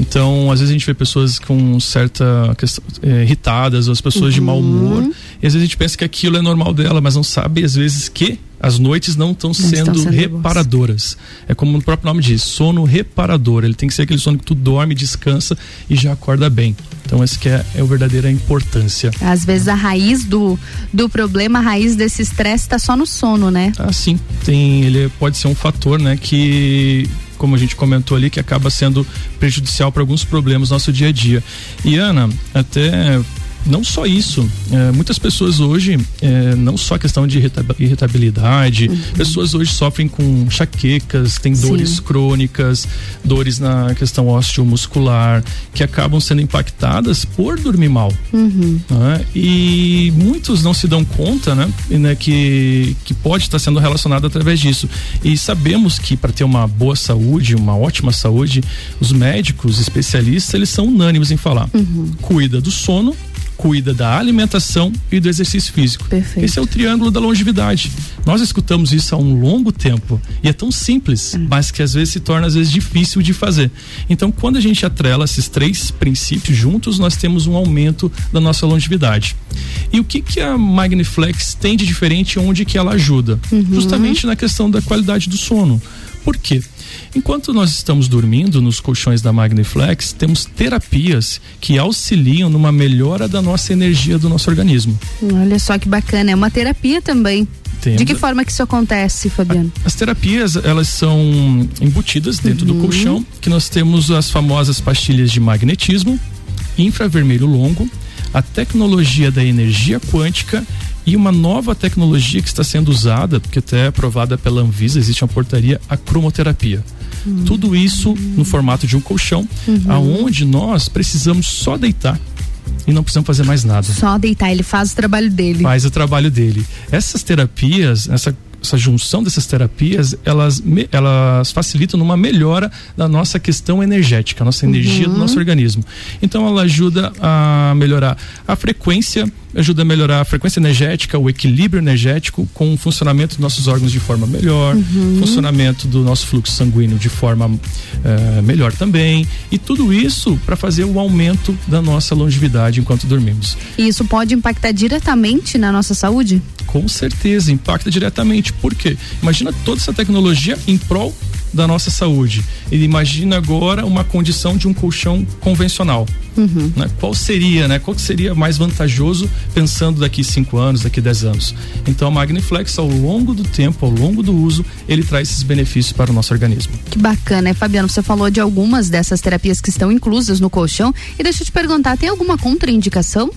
Speaker 9: Então, às vezes a gente vê pessoas com certa questão, eh, irritadas, ou as pessoas de mau humor, e às vezes a gente pensa que aquilo é normal dela, mas não sabe às vezes que as noites não estão
Speaker 1: estão
Speaker 9: sendo,
Speaker 1: sendo
Speaker 9: reparadoras. É como o próprio nome diz, sono reparador. Ele tem que ser aquele sono que tu dorme, descansa e já acorda bem. Então, essa que é, é a verdadeira importância.
Speaker 1: Às vezes a raiz do, do problema, a raiz desse estresse tá só no sono, né?
Speaker 9: Ah, sim. Tem, ele pode ser um fator, né, que como a gente comentou ali, que acaba sendo prejudicial para alguns problemas no nosso dia a dia. E Ana, até não só isso, eh, muitas pessoas hoje, eh, não só a questão de irrita- irritabilidade, pessoas hoje sofrem com enxaquecas, têm
Speaker 19: Sim.
Speaker 9: dores crônicas, dores na questão osteomuscular, que acabam sendo impactadas por dormir mal
Speaker 1: Uhum.
Speaker 9: né? E muitos não se dão conta, né, né, que, que pode estar sendo relacionado através disso. E sabemos que para ter uma boa saúde, uma ótima saúde, os médicos, especialistas, eles são unânimes em falar. Cuida do sono, cuida da alimentação e do exercício físico.
Speaker 1: Perfeito.
Speaker 9: Esse é o triângulo da longevidade. Nós escutamos isso há um longo tempo e é tão simples, mas que às vezes se torna às vezes difícil de fazer. Então, quando a gente atrela esses três princípios juntos, nós temos um aumento da nossa longevidade. E o que que a Magniflex tem de diferente onde que ela ajuda? Justamente na questão da qualidade do sono. Por quê? Enquanto nós estamos dormindo nos colchões da Magniflex, temos terapias que auxiliam numa melhora da nossa energia do nosso organismo.
Speaker 1: Olha só que bacana, é uma terapia também.
Speaker 9: Temos-
Speaker 1: De que forma que isso acontece, Fabiano?
Speaker 9: As terapias, elas são embutidas dentro do colchão, que nós temos as famosas pastilhas de magnetismo, infravermelho longo, a tecnologia da energia quântica e uma nova tecnologia que está sendo usada, porque até é aprovada pela Anvisa, existe uma portaria, a cromoterapia. Tudo isso no formato de um colchão,
Speaker 1: Uhum.
Speaker 9: aonde nós precisamos só deitar e não precisamos fazer mais nada
Speaker 1: Só deitar, ele faz o trabalho dele.
Speaker 9: faz o trabalho dele. Essas terapias, essa, essa junção dessas terapias, elas, elas facilitam numa melhora da nossa questão energética, a nossa energia do nosso organismo. Então ela ajuda a melhorar a frequência, ajuda a melhorar a frequência energética, o equilíbrio energético com o funcionamento dos nossos órgãos de forma melhor,
Speaker 19: Uhum.
Speaker 9: funcionamento do nosso fluxo sanguíneo de forma eh, melhor também. E tudo isso para fazer o aumento da nossa longevidade enquanto dormimos.
Speaker 1: E isso pode impactar diretamente na nossa saúde?
Speaker 9: Com certeza, impacta diretamente. Por quê? Imagina toda essa tecnologia em prol da nossa saúde. E imagina agora uma condição de um colchão convencional.
Speaker 1: Uhum.
Speaker 9: né? Qual seria, né? Qual que seria mais vantajoso pensando daqui cinco anos, daqui 10 anos? Então a Magniflex, ao longo do tempo, ao longo do uso, ele traz esses benefícios para o nosso organismo.
Speaker 1: Que bacana, né, Fabiano? Você falou de algumas dessas terapias que estão inclusas no colchão. E deixa eu te perguntar, tem alguma contraindicação?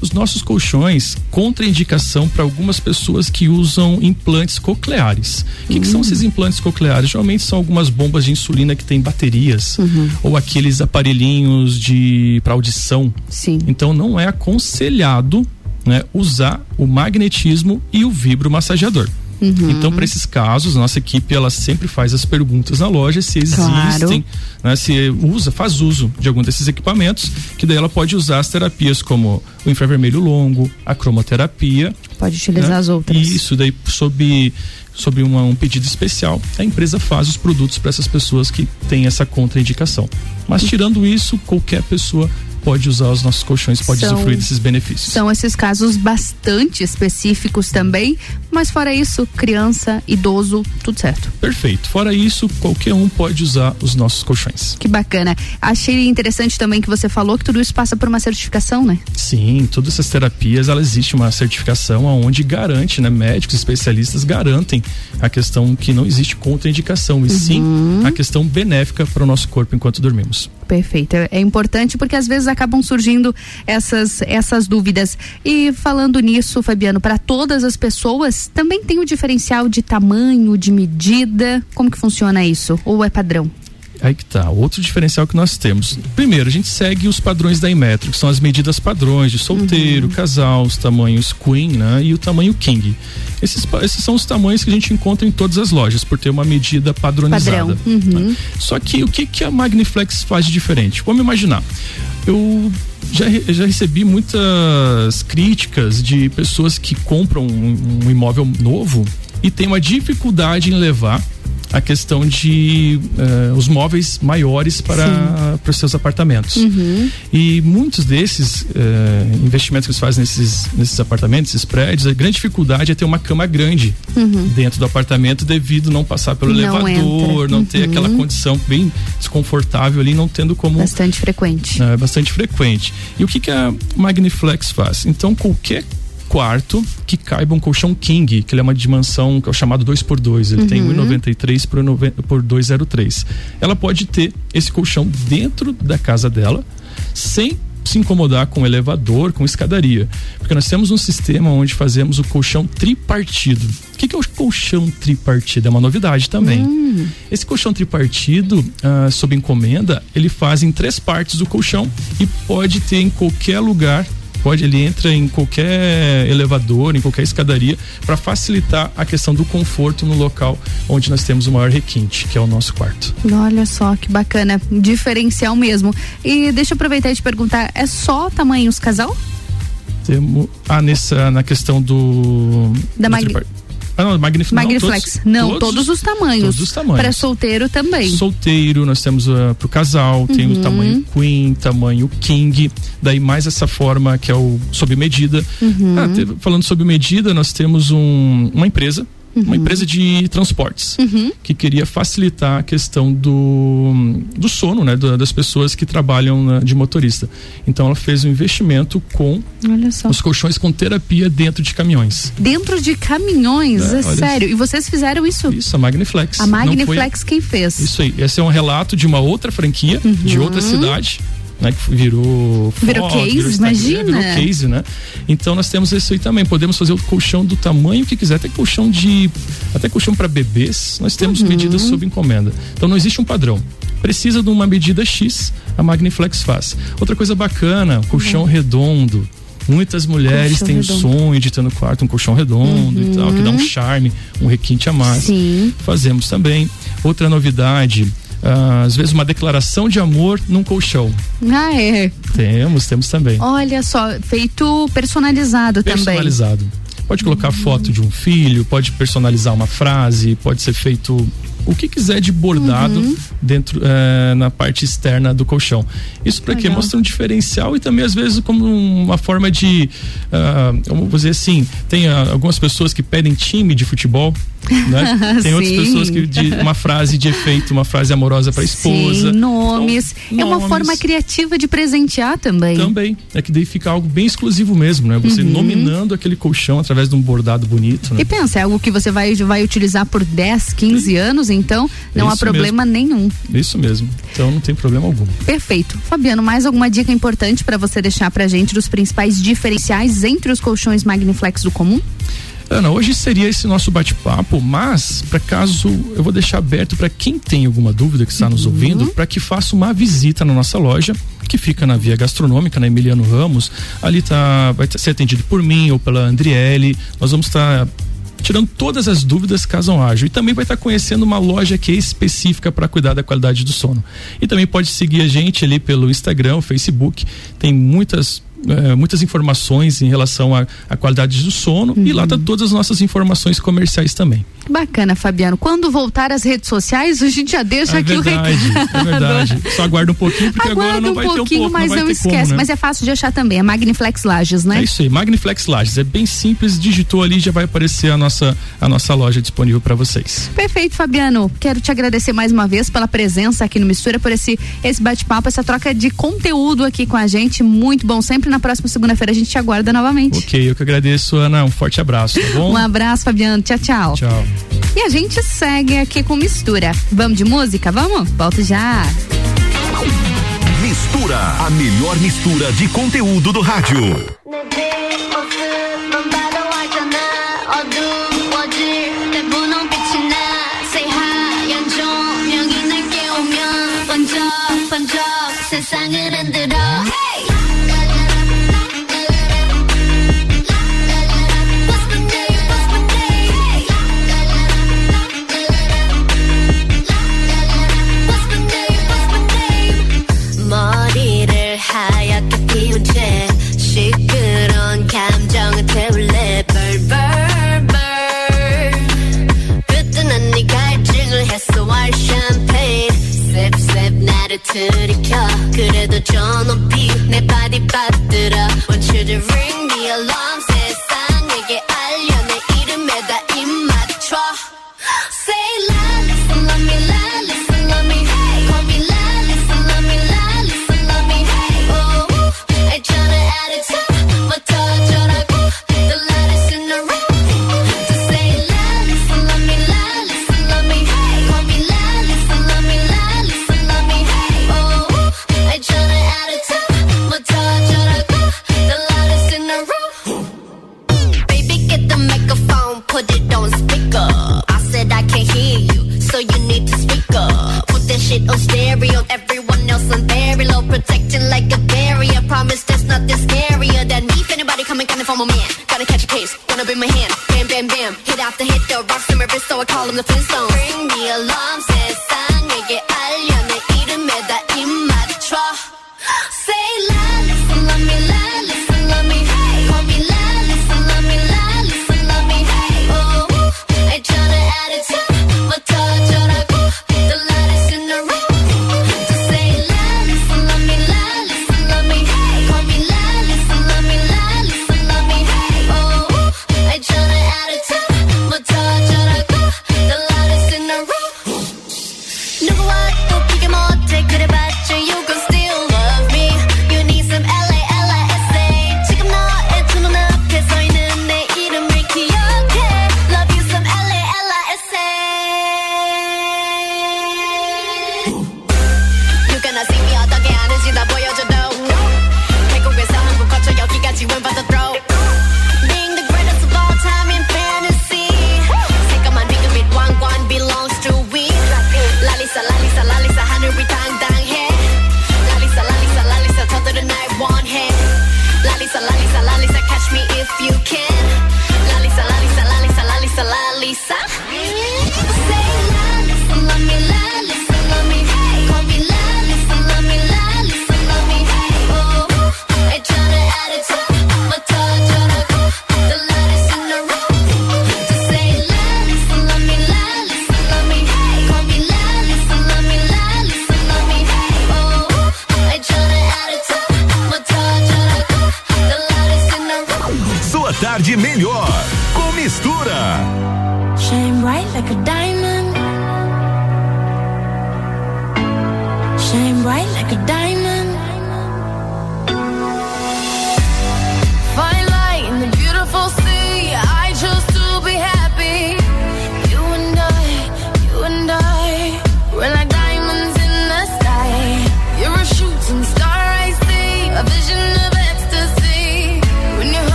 Speaker 9: Os nossos colchões, contraindicação para algumas pessoas que usam implantes cocleares. O que, que são esses implantes cocleares? Geralmente são algumas bombas de insulina que têm baterias ou aqueles aparelhinhos de para audição.
Speaker 1: Sim.
Speaker 9: Então não é aconselhado né, usar o magnetismo e o vibromassageador.
Speaker 1: Uhum.
Speaker 9: Então, para esses casos, nossa equipe ela sempre faz as perguntas na loja se existem, né, se usa, faz uso de algum desses equipamentos, que daí ela pode usar as terapias como o infravermelho longo, a cromoterapia.
Speaker 1: Pode utilizar
Speaker 9: né?
Speaker 1: as outras.
Speaker 9: Isso, daí sob sobre uma- um pedido especial, a empresa faz os produtos para essas pessoas que têm essa contraindicação. Mas tirando isso, qualquer pessoa pode usar os nossos colchões, pode
Speaker 1: São-
Speaker 9: usufruir desses benefícios.
Speaker 1: São esses casos bastante específicos também, mas fora isso, criança, idoso, tudo certo.
Speaker 9: Perfeito. Fora isso, qualquer um pode usar os nossos colchões.
Speaker 1: Que bacana. Achei interessante também que você falou que tudo isso passa por uma certificação, né?
Speaker 9: Sim, todas essas terapias, ela existe uma certificação onde garante, né, médicos especialistas garantem a questão que não existe contraindicação e sim a questão benéfica para o nosso corpo enquanto dormimos.
Speaker 1: Perfeito. É importante porque às vezes acabam surgindo essas, essas dúvidas. E falando nisso, Fabiano, para todas as pessoas, também tem o diferencial de tamanho, de medida. Como que funciona isso? Ou é padrão?
Speaker 9: Aí que tá, outro diferencial que nós temos. Primeiro, a gente segue os padrões da Inmetro, que são as medidas padrões de solteiro, casal, os tamanhos Queen, né? E o tamanho King. Esses, esses são os tamanhos que a gente encontra em todas as lojas, por ter uma medida padronizada.
Speaker 1: Padrão. Uhum.
Speaker 9: Só que o que, que a Magniflex faz de diferente? Vamos imaginar. Eu já, já recebi muitas críticas de pessoas que compram um, um imóvel novo e tem uma dificuldade em levar a questão de eh, os móveis maiores para, para os seus apartamentos.
Speaker 1: Uhum.
Speaker 9: E muitos desses eh, investimentos que eles fazem nesses, nesses apartamentos, esses prédios, a grande dificuldade é ter uma cama grande
Speaker 1: Uhum.
Speaker 9: dentro do apartamento devido não passar pelo
Speaker 1: Não
Speaker 9: elevador,
Speaker 1: entra.
Speaker 9: não ter
Speaker 1: Uhum.
Speaker 9: aquela condição bem desconfortável ali, não tendo como.
Speaker 1: Bastante frequente.
Speaker 9: É bastante frequente. E o que, que a Magniflex faz? Então, qualquer quarto que caiba um colchão king, que ele é uma dimensão que é o chamado 2x2, ele tem
Speaker 1: Uhum.
Speaker 9: 1,93 por, 90 por 2,03. Ela pode ter esse colchão dentro da casa dela, sem se incomodar com elevador, com escadaria. Porque nós temos um sistema onde fazemos o colchão tripartido. O que, que é o colchão tripartido? É uma novidade também.
Speaker 1: Hum.
Speaker 9: Esse colchão tripartido, ah, sob encomenda, ele faz em três partes o colchão e pode ter em qualquer lugar. Pode, ele entra em qualquer elevador, em qualquer escadaria, para facilitar a questão do conforto no local onde nós temos o maior requinte, que é o nosso quarto.
Speaker 1: Olha só que bacana, diferencial mesmo. E deixa eu aproveitar e te perguntar, é só tamanhos casal?
Speaker 9: Temos, ah, nessa, na questão do.
Speaker 1: Da
Speaker 9: tripar- Ah, não, Magnif, não,
Speaker 1: Magniflex.
Speaker 9: todos-
Speaker 1: não, todos, os tamanhos.
Speaker 9: Todos os tamanhos.
Speaker 1: Para solteiro também.
Speaker 9: Solteiro, nós temos uh, pro casal, tem
Speaker 1: Uhum.
Speaker 9: o tamanho Queen, tamanho King, daí mais essa forma que é o sob medida.
Speaker 1: Uhum.
Speaker 9: Ah, falando sob medida, nós temos um- uma empresa, uma empresa de transportes,
Speaker 1: Uhum.
Speaker 9: que queria facilitar a questão do, do sono, né, da- das pessoas que trabalham na- de motorista. Então ela fez um investimento com os colchões com terapia dentro de caminhões.
Speaker 1: Dentro de caminhões,
Speaker 9: É,
Speaker 1: é, sério. E vocês fizeram isso?
Speaker 9: Isso, a Magniflex.
Speaker 1: A
Speaker 9: Não foi-
Speaker 1: Magniflex quem fez?
Speaker 9: Isso aí. Esse é um relato de uma outra franquia, de
Speaker 1: Uhum.
Speaker 9: outra cidade. Né, que virou
Speaker 1: Virou
Speaker 9: foto,
Speaker 1: case,
Speaker 9: Instagram,
Speaker 1: imagina.
Speaker 9: virou case, né? Então nós temos isso aí também. Podemos fazer o colchão do tamanho que quiser, até colchão de até colchão para bebês. Nós temos
Speaker 1: Uhum.
Speaker 9: medidas sob encomenda. Então não existe um padrão. Precisa de uma medida X, a Magniflex faz. Outra coisa bacana, colchão redondo. Muitas mulheres
Speaker 1: Colchão
Speaker 9: têm
Speaker 1: redondo.
Speaker 9: o sonho de ter no quarto um colchão redondo e tal, que dá um charme, um requinte a mais.
Speaker 1: Sim.
Speaker 9: Fazemos também. Outra novidade, ah, às vezes uma declaração de amor num colchão.
Speaker 1: Ah, é.
Speaker 9: Temos, temos também.
Speaker 1: Olha só, feito personalizado,
Speaker 9: Personalizado. Pode colocar foto de um filho, pode personalizar uma frase, pode ser feito o que quiser de bordado
Speaker 1: Uhum.
Speaker 9: dentro eh, na parte externa do colchão. Isso para quê? Mostra um diferencial e também às vezes como uma forma de, ah, vamos dizer assim, tem ah, algumas pessoas que pedem time de futebol, né? Tem outras
Speaker 1: Sim.
Speaker 9: pessoas que de uma frase de efeito, uma frase amorosa para esposa.
Speaker 1: Sim, nomes.
Speaker 9: Então,
Speaker 1: é uma
Speaker 9: nomes.
Speaker 1: forma criativa de presentear também.
Speaker 9: Também. É que daí fica algo bem exclusivo mesmo, né? Você
Speaker 1: Uhum.
Speaker 9: nominando aquele colchão através de um bordado bonito, né?
Speaker 1: E pensa, é algo que você vai, vai utilizar por 10, 15 anos, então não há
Speaker 9: Isso
Speaker 1: problema nenhum.
Speaker 9: Isso mesmo. Então não tem problema algum.
Speaker 1: Perfeito. Fabiano, mais alguma dica importante para você deixar pra gente dos principais diferenciais entre os colchões Magniflex do comum?
Speaker 9: Ana, hoje seria esse nosso bate-papo, mas para caso eu vou deixar aberto para quem tem alguma dúvida que está nos
Speaker 1: Uhum.
Speaker 9: ouvindo, para que faça uma visita na nossa loja que fica na Via Gastronômica, na Emiliano Ramos. Ali tá vai ser atendido por mim ou pela Andriele. Nós vamos estar tirando todas as dúvidas caso haja. E também vai estar conhecendo uma loja que é específica para cuidar da qualidade do sono. E também pode seguir a gente ali pelo Instagram, Facebook. Tem muitas eh, muitas informações em relação à qualidade do sono e lá tá todas as nossas informações comerciais também.
Speaker 1: Bacana, Fabiano. Quando voltar às redes sociais, a gente já deixa
Speaker 9: É
Speaker 1: aqui
Speaker 9: verdade,
Speaker 1: o recado.
Speaker 9: é verdade. Só aguarda um pouquinho porque agora
Speaker 1: Aguarda
Speaker 9: não
Speaker 1: um
Speaker 9: vai ter um
Speaker 1: pouquinho,
Speaker 9: pouco,
Speaker 1: mas
Speaker 9: não
Speaker 1: não esquece.
Speaker 9: como, né?
Speaker 1: Mas é fácil de achar também. É Magniflex Lages, né?
Speaker 9: É isso aí, Magniflex Lages. É bem simples, digitou ali já vai aparecer a nossa, a nossa loja disponível para vocês.
Speaker 1: Perfeito, Fabiano. Quero te agradecer mais uma vez pela presença aqui no Mistura, por esse, esse bate-papo, essa troca de conteúdo aqui com a gente. Muito bom. Sempre na próxima segunda-feira a gente te aguarda novamente.
Speaker 9: Ok, eu que agradeço, Ana. Um forte abraço, tá bom?
Speaker 1: Um abraço, Fabiano. Tchau, tchau.
Speaker 9: Tchau.
Speaker 1: E a gente segue aqui com mistura. Vamos de música? Vamos? Volto já.
Speaker 14: Mistura, a melhor mistura de conteúdo do rádio.
Speaker 20: 나를 들이켜 그래도 저 높이 내 바디 받들어 Want you to ring the alarm I call him the Flintstones. Ring the alarm,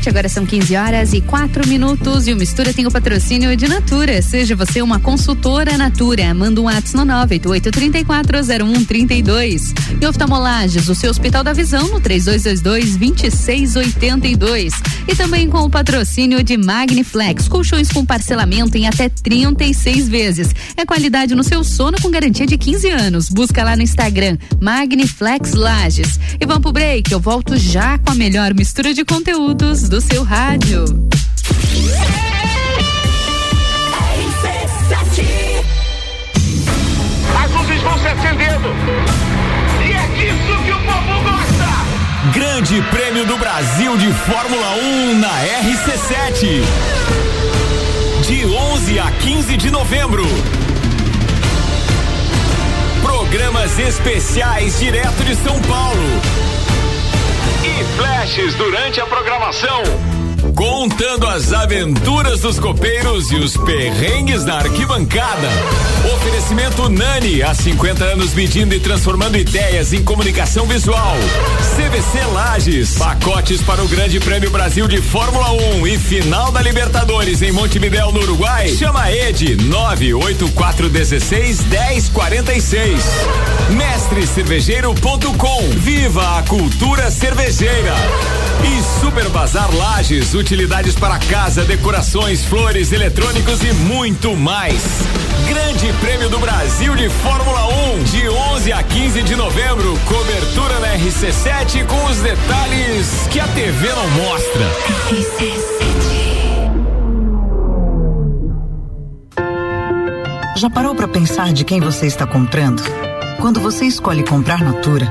Speaker 1: sete, agora são 15 horas e quatro minutos e o Mistura tem o patrocínio de Natura. Seja você uma consultora Natura, manda um ato no nove oito, oito trinta e quatro zero um trinta e dois. E oftalmolages, o seu Hospital da Visão no três dois dois dois vinte seis oitenta e dois. E também com o patrocínio de Magniflex, colchões com parcelamento em até 36 vezes. É qualidade no seu sono com garantia de 15 anos. Busca lá no Instagram, Magniflex Lages. E vamos pro break, eu volto já com a melhor mistura de conteúdos do seu rádio.
Speaker 21: As luzes vão se acendendo. E é disso que o povo gosta.
Speaker 19: Grande Prêmio do Brasil de Fórmula 1 na RC7. De 11 a 15 de novembro. Programas especiais direto de São Paulo. E flashes durante a programação. Contando as aventuras dos copeiros e os perrengues na arquibancada. Oferecimento Nani, há 50 anos medindo e transformando ideias em comunicação visual. CVC Lages, pacotes para o Grande Prêmio Brasil de Fórmula 1 e final da Libertadores em Montevidéu, no Uruguai. Chama Ed 98416 1046. Mestrecervejeiro.com. Viva a cultura cervejeira. E Super Bazar Lages, utilidades para casa, decorações, flores, eletrônicos e muito mais. Grande Prêmio do Brasil de Fórmula 1, de 11 a 15 de novembro. Cobertura na RC7 com os detalhes que a TV não mostra.
Speaker 22: Já parou para pensar de quem você está comprando? Quando você escolhe comprar Natura,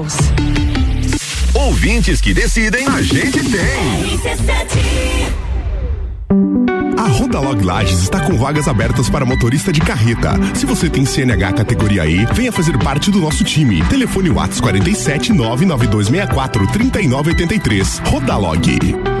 Speaker 14: Ouvintes que decidem, a gente tem.
Speaker 23: A Rodalog Lages está com vagas abertas para motorista de carreta. Se você tem CNH categoria E, venha fazer parte do nosso time. Telefone Whats 47 99264 3983. Rodalog.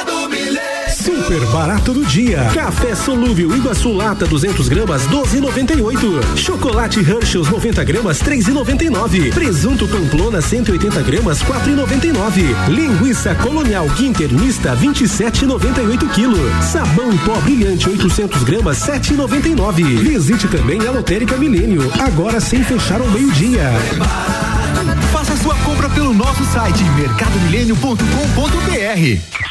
Speaker 24: Milênio. Super barato do dia. Café solúvel Iguaçu Lata 200 gramas 12,98. Chocolate Hershey's 90 gramas 3,99. Presunto Pamplona 180 gramas 4,99. Linguiça Colonial Quinter mista 27,98 kg. Sabão pó brilhante 800 gramas 7,99. Visite também a Lotérica Milênio agora sem fechar ao meio-dia.
Speaker 14: Faça sua compra pelo nosso site mercadomilênio.com.br.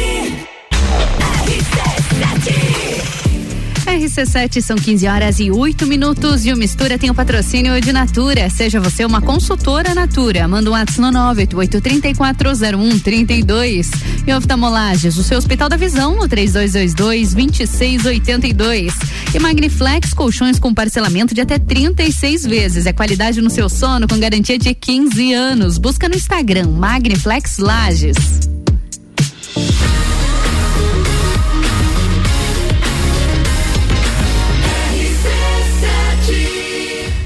Speaker 1: RC7 são 15 horas e 8 minutos e o Mistura tem o patrocínio de Natura. Seja você uma consultora Natura. Manda um WhatsApp no 988-340132. E oftalmolages, o seu Hospital da Visão no 3222-2682. E Magniflex, colchões com parcelamento de até 36 vezes. É qualidade no seu sono com garantia de 15 anos. Busca no Instagram Magniflex Lages.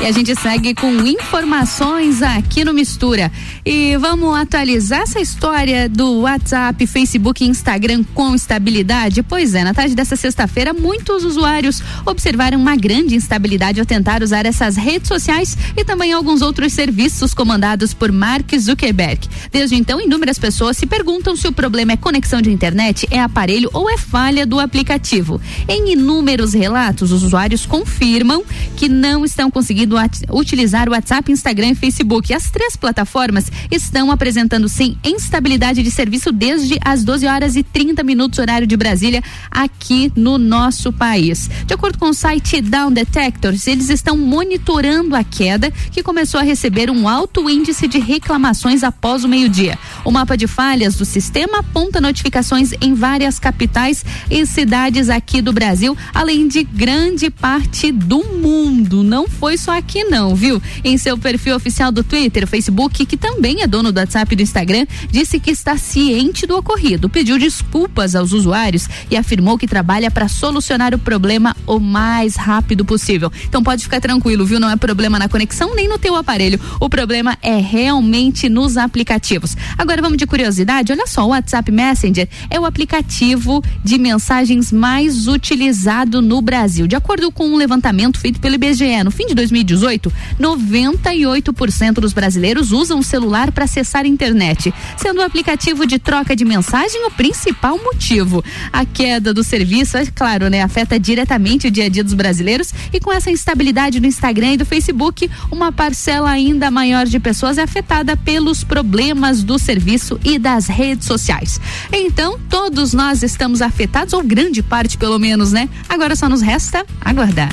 Speaker 1: E a gente segue com informações aqui no Mistura. E vamos atualizar essa história do WhatsApp, Facebook e Instagram com estabilidade? Pois é, na tarde dessa sexta-feira, muitos usuários observaram uma grande instabilidade ao tentar usar essas redes sociais e também alguns outros serviços comandados por Mark Zuckerberg. Desde então, inúmeras pessoas se perguntam se o problema é conexão de internet, é aparelho ou é falha do aplicativo. Em inúmeros relatos, os usuários confirmam que não estão conseguindo utilizar o WhatsApp, Instagram e Facebook. As três plataformas estão apresentando sim instabilidade de serviço desde as 12 horas e 30 minutos horário de Brasília aqui no nosso país. De acordo com o site Down Detectors, eles estão monitorando a queda que começou a receber um alto índice de reclamações após o meio-dia. O mapa de falhas do sistema aponta notificações em várias capitais e cidades aqui do Brasil, além de grande parte do mundo. Não foi só aqui não, viu? Em seu perfil oficial do Twitter, Facebook, que também é dono do WhatsApp e do Instagram, disse que está ciente do ocorrido, pediu desculpas aos usuários e afirmou que trabalha para solucionar o problema o mais rápido possível. Então pode ficar tranquilo, viu? Não é problema na conexão nem no teu aparelho. O problema é realmente nos aplicativos. Agora vamos de curiosidade. Olha só, o WhatsApp Messenger é o aplicativo de mensagens mais utilizado no Brasil. De acordo com um levantamento feito pelo IBGE no fim de 2018, 98% dos brasileiros usam o celular para acessar a internet, sendo o aplicativo de troca de mensagem o principal motivo. A queda do serviço, é claro, né, afeta diretamente o dia a dia dos brasileiros e com essa instabilidade do Instagram e do Facebook, uma parcela ainda maior de pessoas é afetada pelos problemas do serviço e das redes sociais. Então, todos nós estamos afetados, ou grande parte pelo menos, né? Agora só nos resta aguardar.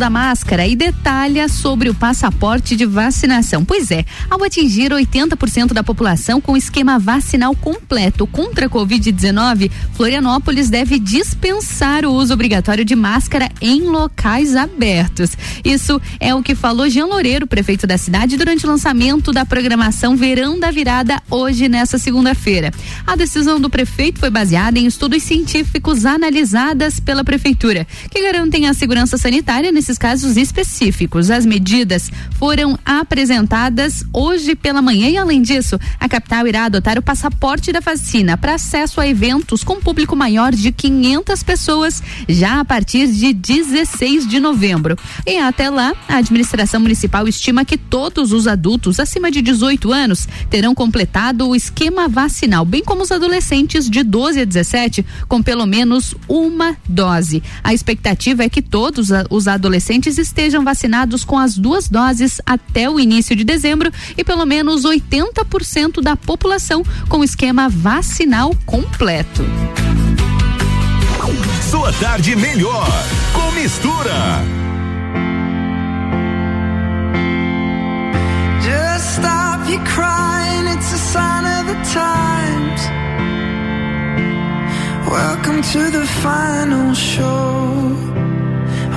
Speaker 1: Da máscara e detalha sobre o passaporte de vacinação. Pois é, ao atingir 80% da população com esquema vacinal completo contra a Covid-19, Florianópolis deve dispensar o uso obrigatório de máscara em locais abertos. Isso é o que falou Jean Loureiro, prefeito da cidade, durante o lançamento da programação Verão da Virada, hoje, nessa segunda-feira. A decisão do prefeito foi baseada em estudos científicos analisadas pela prefeitura, que garantem a segurança sanitária nesses casos específicos. As medidas foram apresentadas hoje pela manhã e, além disso, a capital irá adotar o passaporte da vacina para acesso a eventos com público maior de 500 pessoas já a partir de 16 de novembro. E até lá, a administração municipal estima que todos os adultos acima de 18 anos terão completado o esquema vacinal, bem como os adolescentes de 12 a 17 com pelo menos uma dose. A expectativa é que todos os adolescentes estejam vacinados com as duas doses até o início de dezembro e pelo menos 80% da população com o esquema vacinal completo.
Speaker 14: Sua tarde melhor com mistura.
Speaker 15: Just stop your crying, it's a sign of the times. Welcome to the final show.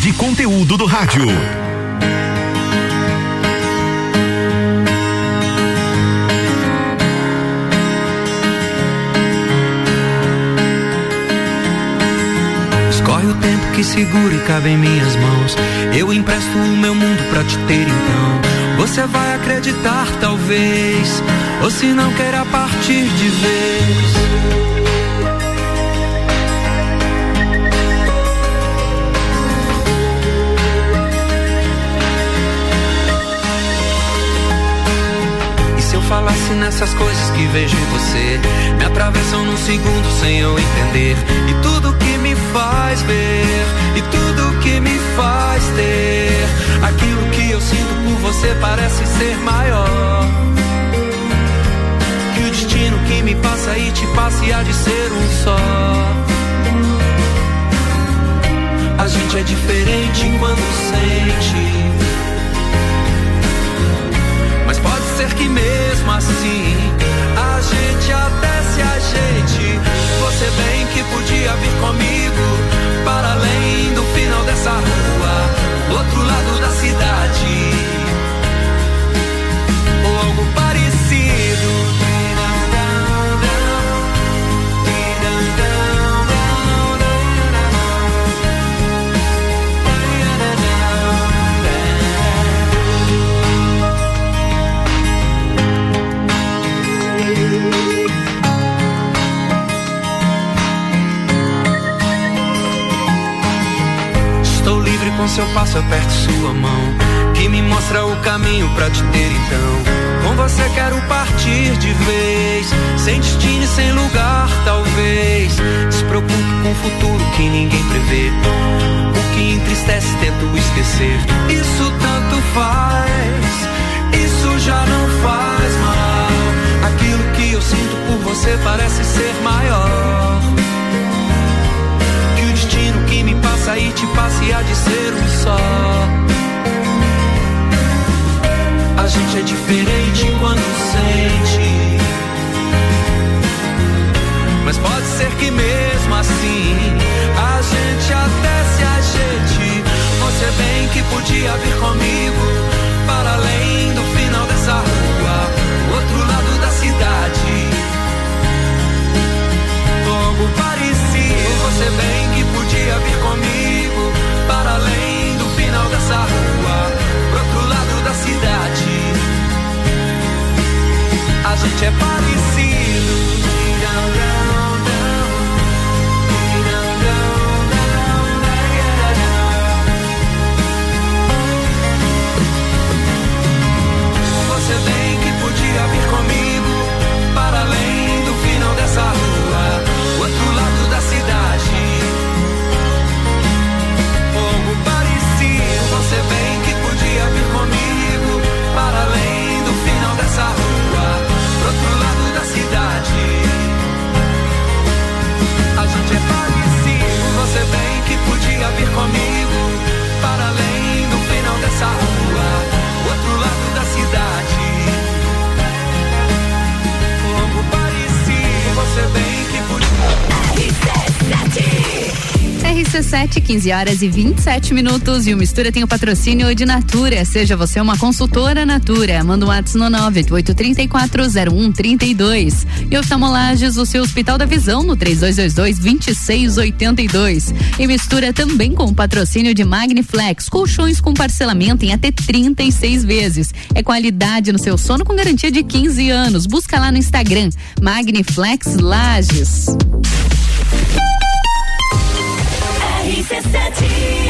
Speaker 14: De conteúdo do rádio.
Speaker 15: Escorre o tempo que segura e cabe em minhas mãos. Eu empresto o meu mundo pra te ter então. Você vai acreditar, talvez. Ou se não queira partir de vez. Falasse nessas coisas que vejo em você, me atravessam num segundo sem eu entender. E tudo que me faz ver, e tudo que me faz ter, aquilo que eu sinto por você parece ser maior. Que o destino que me passa e te passe há de ser um só. A gente é diferente quando sente. Ser que mesmo assim a gente até se ajeite. Você bem que podia vir comigo para além do final dessa rua, outro lado da cidade. Ou algo parecido. Com seu passo, aperto sua mão. Que me mostra o caminho pra te ter então. Com você quero partir de vez. Sem destino e sem lugar, talvez. Despreocupe com o futuro que ninguém prevê. O que entristece, tento esquecer. Isso tanto faz. Isso já não faz mal. Aquilo que eu sinto por você parece ser maior. E te passe há de ser um só. A gente é diferente quando sente. Mas pode ser que mesmo assim a gente até se ajeite. Você bem que podia vir comigo para além do final dessa rua, outro lado da cidade. Algo parecido. Você bem que podia vir comigo para além do final dessa rua, pro outro lado da cidade. A gente é parecido. Dessa rua, pro outro lado da cidade. A gente é parecido. Você bem que podia vir comigo para além do final dessa rua, outro lado da cidade. Algo parecido. Você bem
Speaker 1: RC7, 15 horas e 27 minutos. E o Mistura tem o patrocínio de Natura. Seja você uma consultora Natura. Manda um WhatsApp no 988340132. E oftalmolages, o seu Hospital da Visão, no 3222-2682. E mistura também com o patrocínio de Magniflex. Colchões com parcelamento em até 36 vezes. É qualidade no seu sono com garantia de 15 anos. Busca lá no Instagram. Magniflex Lages. Mr.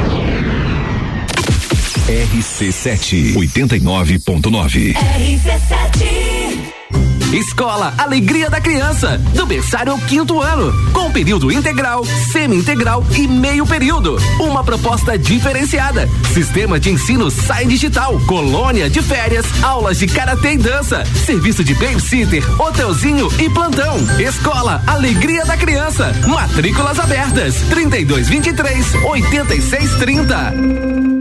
Speaker 25: RC7 89.9.
Speaker 26: Escola Alegria da Criança, do berçário ao quinto ano, com período integral, semi-integral e meio período. Uma proposta diferenciada. Sistema de ensino Sai Digital, colônia de férias, aulas de karatê e dança, serviço de babysitter, hotelzinho e plantão. Escola Alegria da Criança, matrículas abertas, 3223 8630.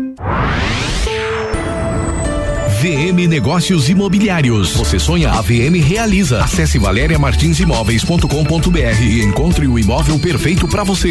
Speaker 25: VM Negócios Imobiliários. Você sonha, a VM realiza. Acesse valeriamartinsimóveis.com.br e encontre o imóvel perfeito para você.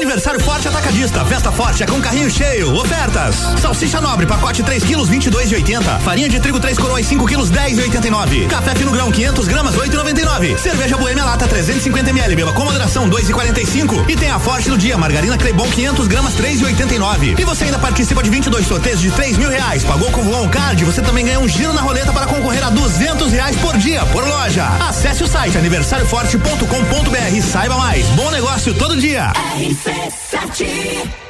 Speaker 8: Aniversário Forte Atacadista. Festa Forte é com carrinho cheio. Ofertas. Salsicha nobre, pacote 3 quilos, 22,80. Farinha de trigo 3 coroas, 5 quilos, 10,89. Café fino grão, 500 gramas, 8,99. Cerveja Boêmia Lata, 350 ml. Beba com moderação, 2,45. E tem a Forte do dia. Margarina Crebon, 500 gramas, 3,89. E você ainda participa de 22 sorteios de 3 mil reais. Pagou com Voon Card, você também ganha um giro na roleta para concorrer a 200 reais por dia, por loja. Acesse o site aniversarioforte.com.br e saiba mais. Bom negócio todo dia.
Speaker 3: RC7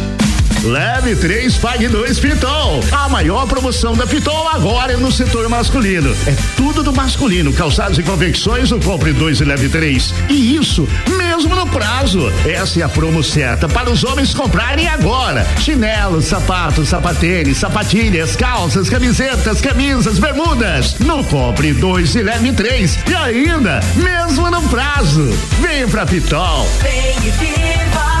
Speaker 6: Leve 3, pague 2 Pitol. A maior promoção da Pitol agora é no setor masculino. É tudo do masculino. Calçados e convecções, o compre 2 e leve 3. E isso mesmo no prazo. Essa é a promo certa para os homens comprarem agora. Chinelos, sapatos, sapatênis, sapatilhas, calças, camisetas, camisas, bermudas. No compre 2 e leve 3. E ainda, mesmo no prazo. Vem pra Pitol.
Speaker 27: Vem e viva.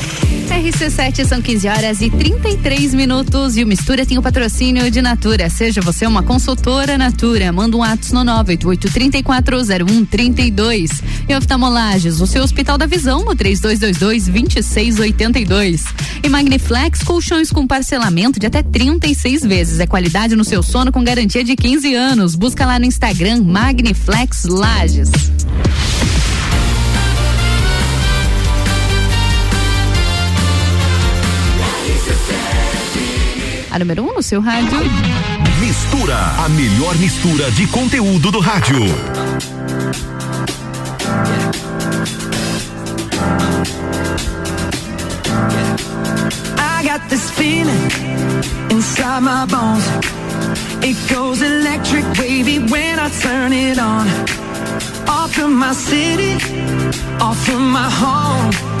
Speaker 1: são 15 horas e 33 minutos e o Mistura tem o patrocínio de Natura. Seja você uma consultora Natura, manda um ato no 988340132. E oftalmolages, o seu Hospital da Visão no 3222-2682. E Magniflex, colchões com parcelamento de até 36 vezes. É qualidade no seu sono com garantia de 15 anos. Busca lá no Instagram Magniflex Lages. A número um no seu rádio.
Speaker 25: Mistura, a melhor mistura de conteúdo do rádio.
Speaker 15: I got this feeling inside my bones. It goes electric wavy when I turn it on. Off from my city, off from my home.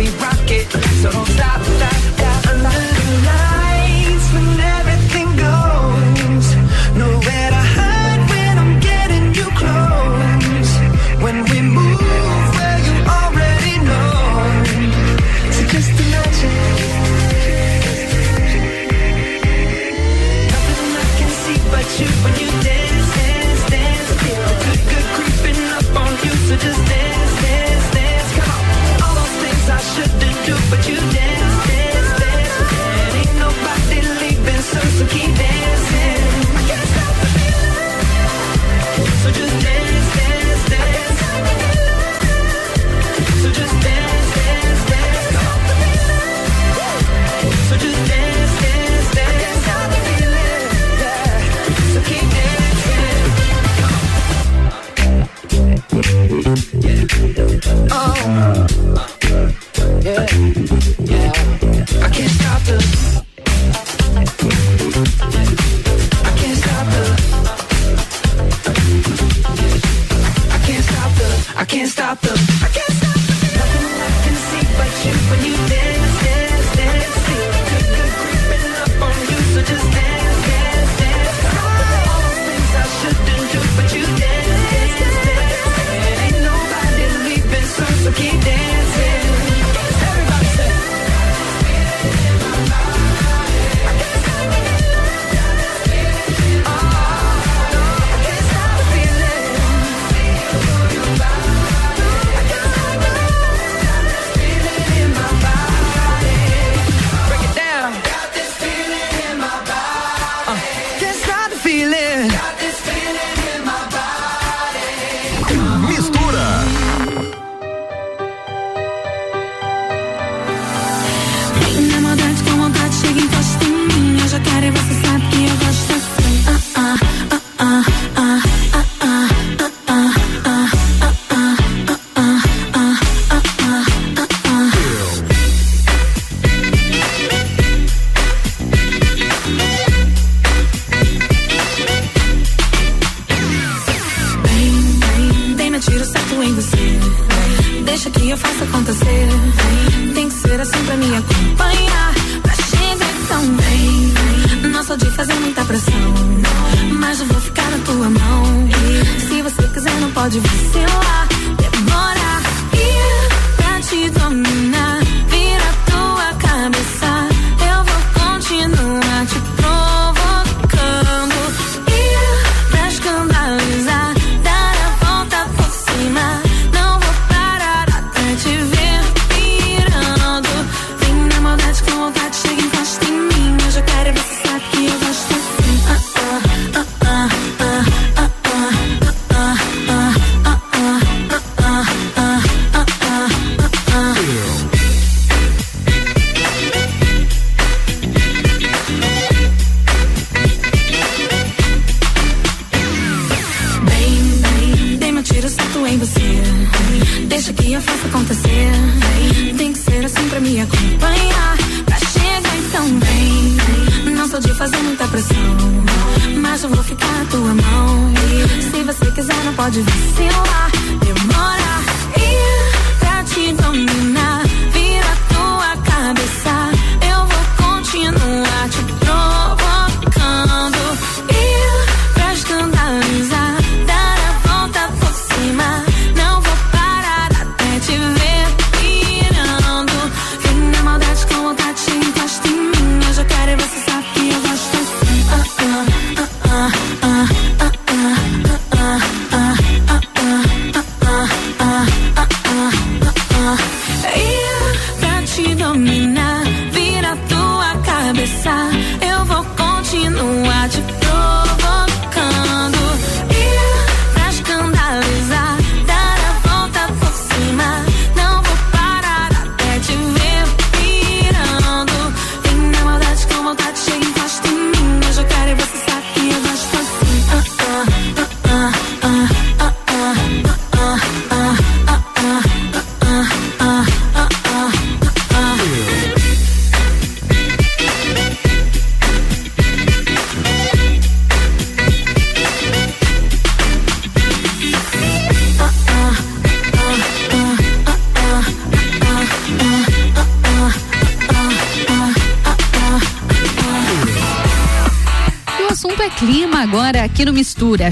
Speaker 15: we rock it. So don't stop
Speaker 1: that.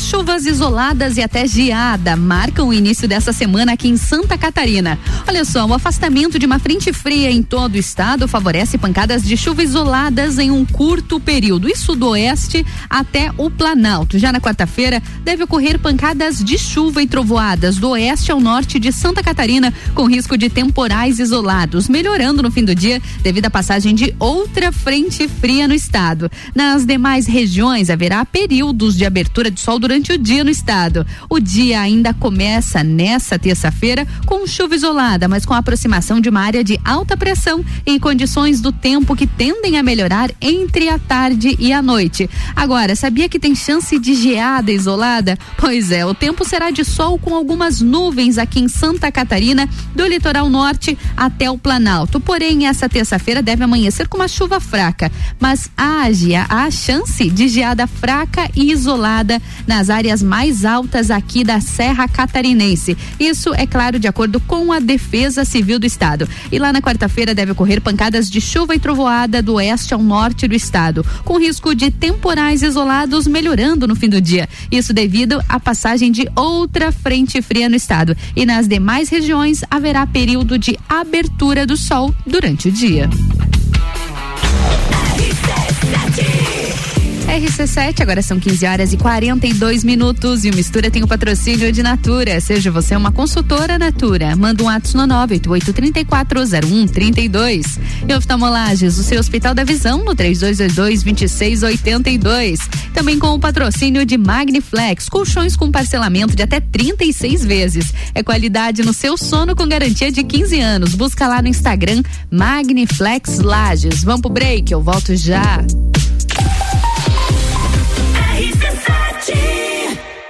Speaker 1: Chuvas isoladas e até geada marcam o início dessa semana aqui em Santa Catarina. Olha só, o afastamento de uma frente fria em todo o estado favorece pancadas de chuva isoladas em um curto período, e sudoeste até o Planalto. Já na quarta-feira deve ocorrer pancadas de chuva e trovoadas do oeste ao norte de Santa Catarina, com risco de temporais isolados, melhorando no fim do dia devido à passagem de outra frente fria no estado. Nas demais regiões haverá períodos de abertura de sol durante o dia no estado. O dia ainda começa nessa terça-feira com chuva isolada, mas com a aproximação de uma área de alta pressão e condições do tempo que tendem a melhorar entre a tarde e a noite. Agora, sabia que tem chance de geada isolada? Pois é, o tempo será de sol com algumas nuvens aqui em Santa Catarina, do litoral norte até o Planalto. Porém, essa terça-feira deve amanhecer com uma chuva fraca, mas haja a chance de geada fraca e isolada nas áreas mais altas aqui da Serra Catarinense. Isso é claro de acordo com a Defesa Civil do Estado. E lá na quarta-feira deve ocorrer pancadas de chuva e trovoada do oeste ao norte do estado, com risco de temporais isolados melhorando no fim do dia. Isso devido à passagem de outra frente fria no estado. E nas demais regiões haverá período de abertura do sol durante o dia. RC7, agora são 15 horas e 42 minutos e o Mistura tem o patrocínio de Natura. Seja você uma consultora Natura, manda um ato no 988340132. E oftalmolages, o seu Hospital da Visão no 3222-2682. Também com o patrocínio de Magniflex, colchões com parcelamento de até 36 vezes. É qualidade no seu sono com garantia de 15 anos. Busca lá no Instagram Magniflex Lages. Vamos pro break, eu volto já.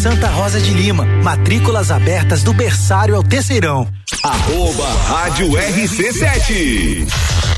Speaker 15: Santa Rosa
Speaker 28: de Lima, matrículas abertas do berçário ao terceirão.
Speaker 23: Arroba Rádio RC7.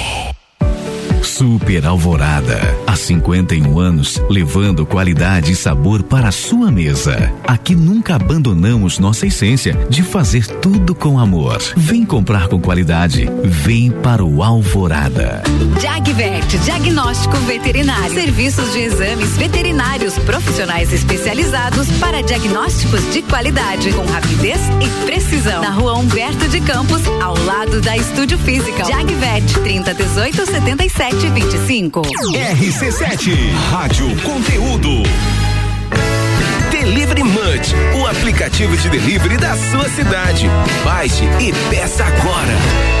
Speaker 25: Super Alvorada. Há 51 anos, levando qualidade e sabor para a sua mesa. Aqui nunca abandonamos nossa essência de fazer tudo com amor. Vem comprar com qualidade. Vem para o Alvorada.
Speaker 15: Jagvet, diagnóstico veterinário. Serviços de exames veterinários profissionais especializados para diagnósticos de qualidade, com rapidez e precisão. Na rua Humberto de Campos, ao lado da Estúdio Física. Jagvet, 30 18 77 25.
Speaker 29: RC7, Rádio Conteúdo. Delivery Munch, o aplicativo de delivery da sua cidade. Baixe e peça agora.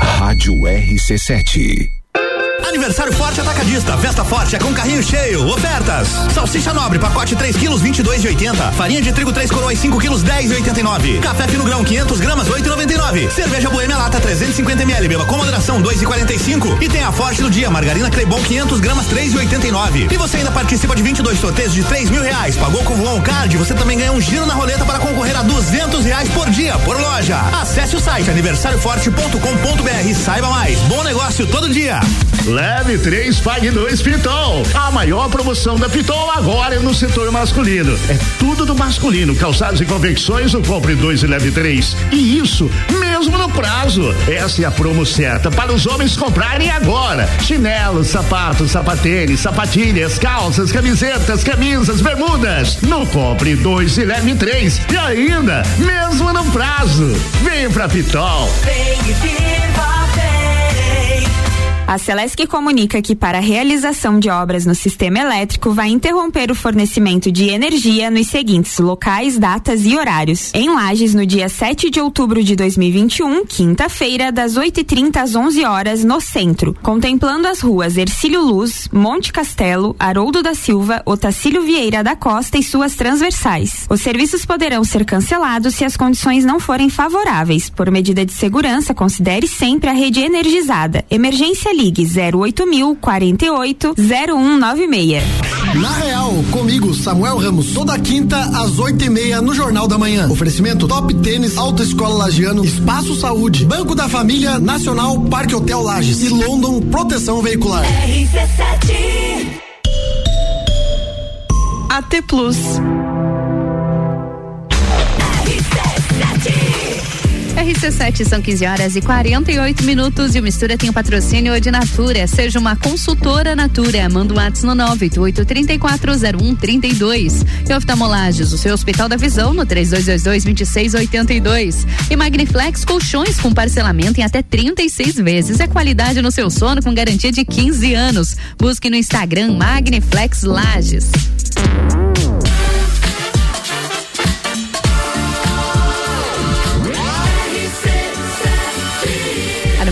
Speaker 25: Rádio RC7.
Speaker 8: Aniversário Forte Atacadista. Festa Forte é com carrinho cheio. Ofertas. Salsicha nobre, pacote 3 quilos, 22,80. Farinha de trigo 3 coroas, 5 quilos, 10,89. Café fino grão, 500 gramas, 8,99. Cerveja Boêmia Lata, 350 ml. Beba com moderação, 2,45. E tem a Forte do dia. Margarina Crebon, 500 gramas, 3,89. E você ainda participa de 22 sorteios de 3 mil reais. Pagou com Voon Card, você também ganha um giro na roleta para concorrer a 200 reais por dia, por loja. Acesse o site aniversarioforte.com.br e saiba mais. Bom negócio todo dia.
Speaker 6: Leve 3, pague 2 Pitol. A maior promoção da Pitol agora é no setor masculino. É tudo do masculino. Calçados e confecções, o compre 2 e leve 3. E isso mesmo no prazo. Essa é a promo certa para os homens comprarem agora. Chinelos, sapatos, sapatênis, sapatilhas, calças, camisetas, camisas, bermudas. No compre 2 e leve 3. E ainda, mesmo no prazo. Vem pra Pitol.
Speaker 15: Vem e viva
Speaker 30: A Celesc comunica que para a realização de obras no sistema elétrico vai interromper o fornecimento de energia nos seguintes locais, datas e horários. Em Lages, no dia 7 de outubro de 2021, quinta-feira, das 8h30 às 11 horas, no centro, contemplando as ruas Ercílio Luz, Monte Castelo, Haroldo da Silva, Otacílio Vieira da Costa e suas transversais. Os serviços poderão ser cancelados se as condições não forem favoráveis. Por medida de segurança, considere sempre a rede energizada. Emergência ligue 08000 48 0196.
Speaker 31: Na Real, comigo, Samuel Ramos, toda quinta às oito e meia no Jornal da Manhã. Oferecimento Top Tênis, Autoescola Lagiano, Espaço Saúde, Banco da Família, Nacional, Parque Hotel Lages e London Proteção Veicular.
Speaker 15: RC7.
Speaker 30: AT Plus.
Speaker 1: RC7 são 15 horas e 48 minutos e o Mistura tem o patrocínio de Natura. Seja uma consultora Natura. Manda um WhatsApp no 988-340132. E oftalmolages, o seu Hospital da Visão no 3222-2682. E Magniflex Colchões com parcelamento em até 36 vezes. É qualidade no seu sono com garantia de 15 anos. Busque no Instagram Magniflex Lages.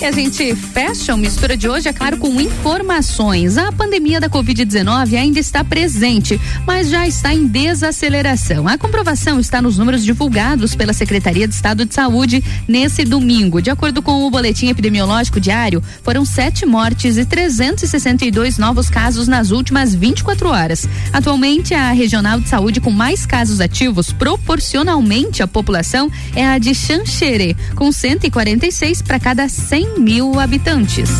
Speaker 1: E a gente fecha o mistura de hoje, é claro, com informações. A pandemia da Covid-19 ainda está presente, mas já está em desaceleração. A comprovação está nos números divulgados pela Secretaria de Estado de Saúde nesse domingo. De acordo com o boletim epidemiológico diário, foram sete mortes e 362 novos casos nas últimas 24 horas. Atualmente, a regional de saúde com mais casos ativos proporcionalmente à população é a de Xanxerê, com 146 para cada 100 mil habitantes.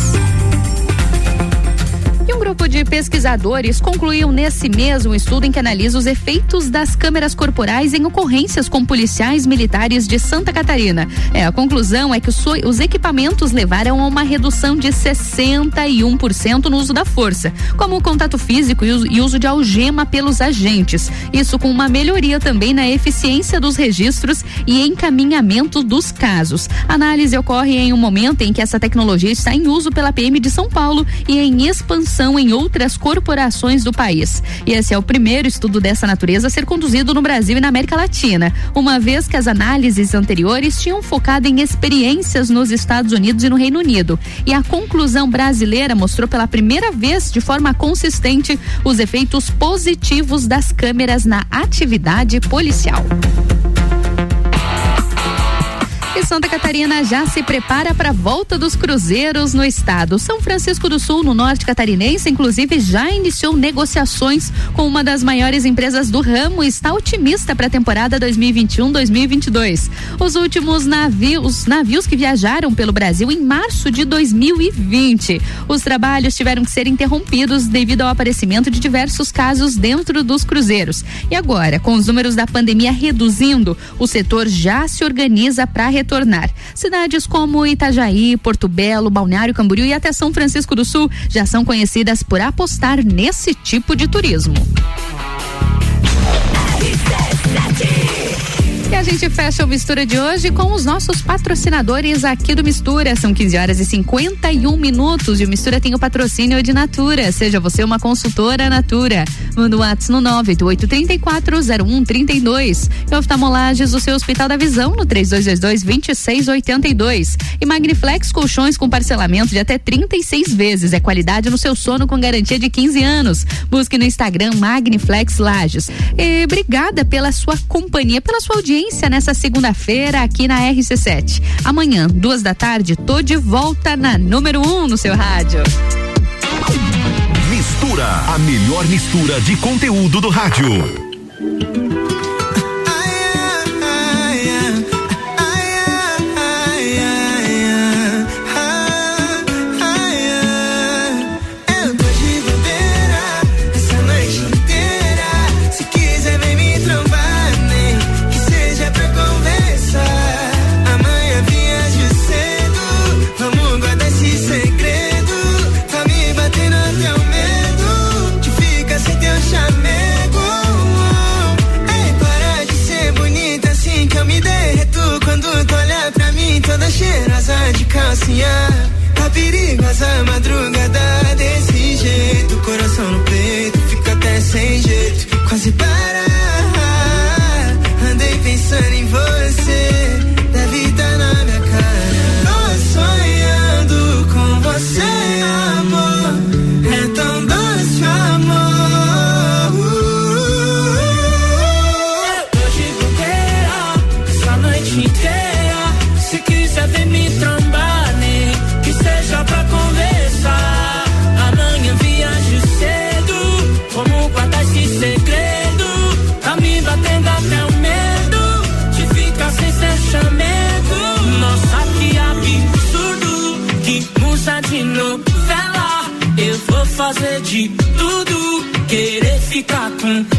Speaker 1: Um grupo de pesquisadores concluiu nesse um estudo em que analisa os efeitos das câmeras corporais em ocorrências com policiais militares de Santa Catarina. É, a conclusão é que os, os equipamentos levaram a uma redução de 61% no uso da força, como o contato físico e uso de algema pelos agentes. Isso com uma melhoria também na eficiência dos registros e encaminhamento dos casos. A análise ocorre em um momento em que essa tecnologia está em uso pela PM de São Paulo e em expansão em outras corporações do país. E esse é o primeiro estudo dessa natureza a ser conduzido no Brasil e na América Latina, uma vez que as análises anteriores tinham focado em experiências nos Estados Unidos e no Reino Unido. E a conclusão brasileira mostrou pela primeira vez, de forma consistente, os efeitos positivos das câmeras na atividade policial. E Santa Catarina já se prepara para a volta dos cruzeiros no estado. São Francisco do Sul, no norte catarinense, inclusive já iniciou negociações com uma das maiores empresas do ramo e está otimista para a temporada 2021-2022. Os últimos navios, navios que viajaram pelo Brasil em março de 2020. Os trabalhos tiveram que ser interrompidos devido ao aparecimento de diversos casos dentro dos cruzeiros. E agora, com os números da pandemia reduzindo, o setor já se organiza para retornar retornar. Cidades como Itajaí, Porto Belo, Balneário Camboriú e até São Francisco do Sul já são conhecidas por apostar nesse tipo de turismo. E a gente fecha o Mistura de hoje com os nossos patrocinadores aqui do Mistura. São 15 horas e 51 minutos e o Mistura tem o patrocínio de Natura. Seja você uma consultora Natura. Manda o um WhatsApp no 988340132. E oftalmolages do seu Hospital da Visão no 3222-2682. E Magniflex Colchões com parcelamento de até 36 vezes. É qualidade no seu sono com garantia de 15 anos. Busque no Instagram Magniflex Lages. E obrigada pela sua companhia, pela sua audiência audiência nessa segunda-feira aqui na RC7. Amanhã, duas da tarde, tô de volta na número um no seu rádio.
Speaker 11: Mistura, a melhor mistura de conteúdo do rádio.
Speaker 2: Calcinha. Tá perigosa a madrugada fazer de tudo, querer ficar com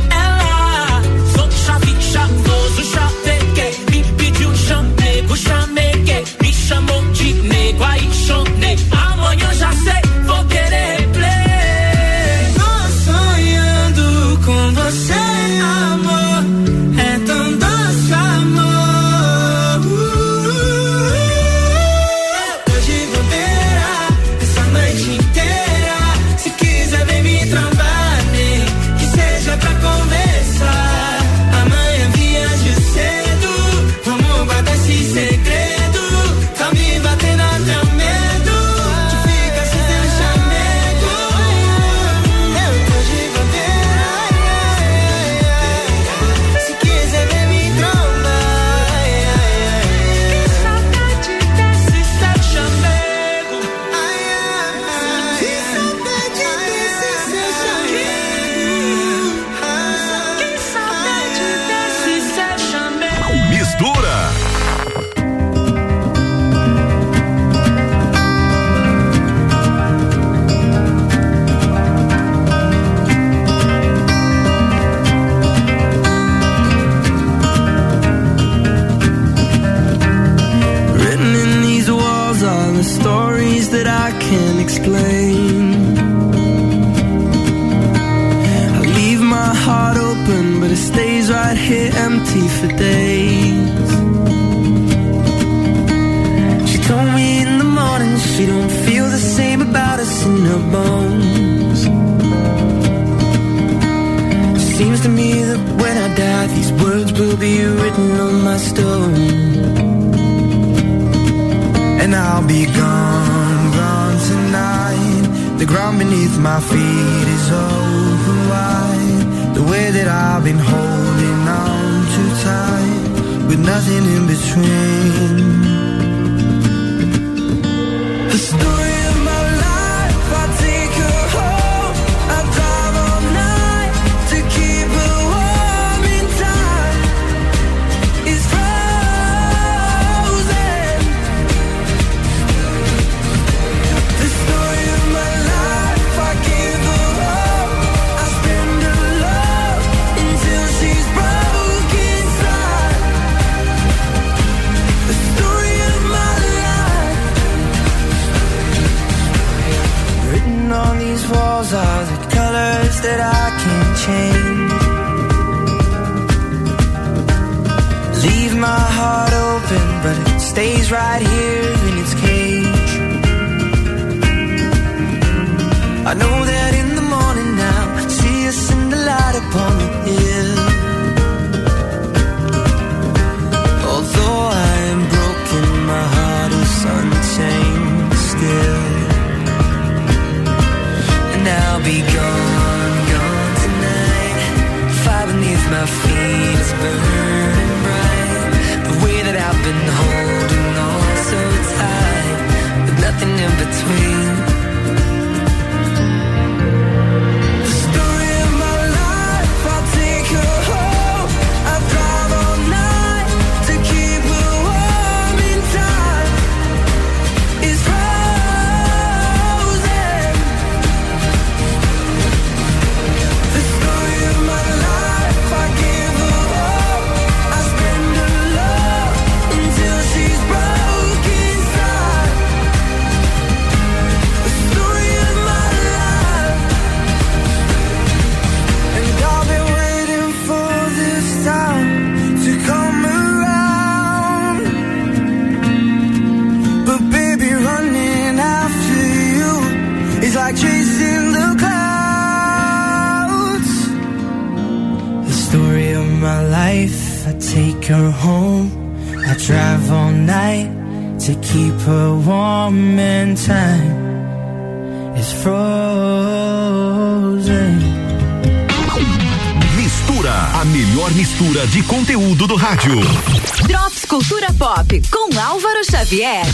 Speaker 15: nothing in between. moment time.
Speaker 8: Mistura de conteúdo do rádio.
Speaker 32: Drops Cultura Pop com Álvaro Xavier.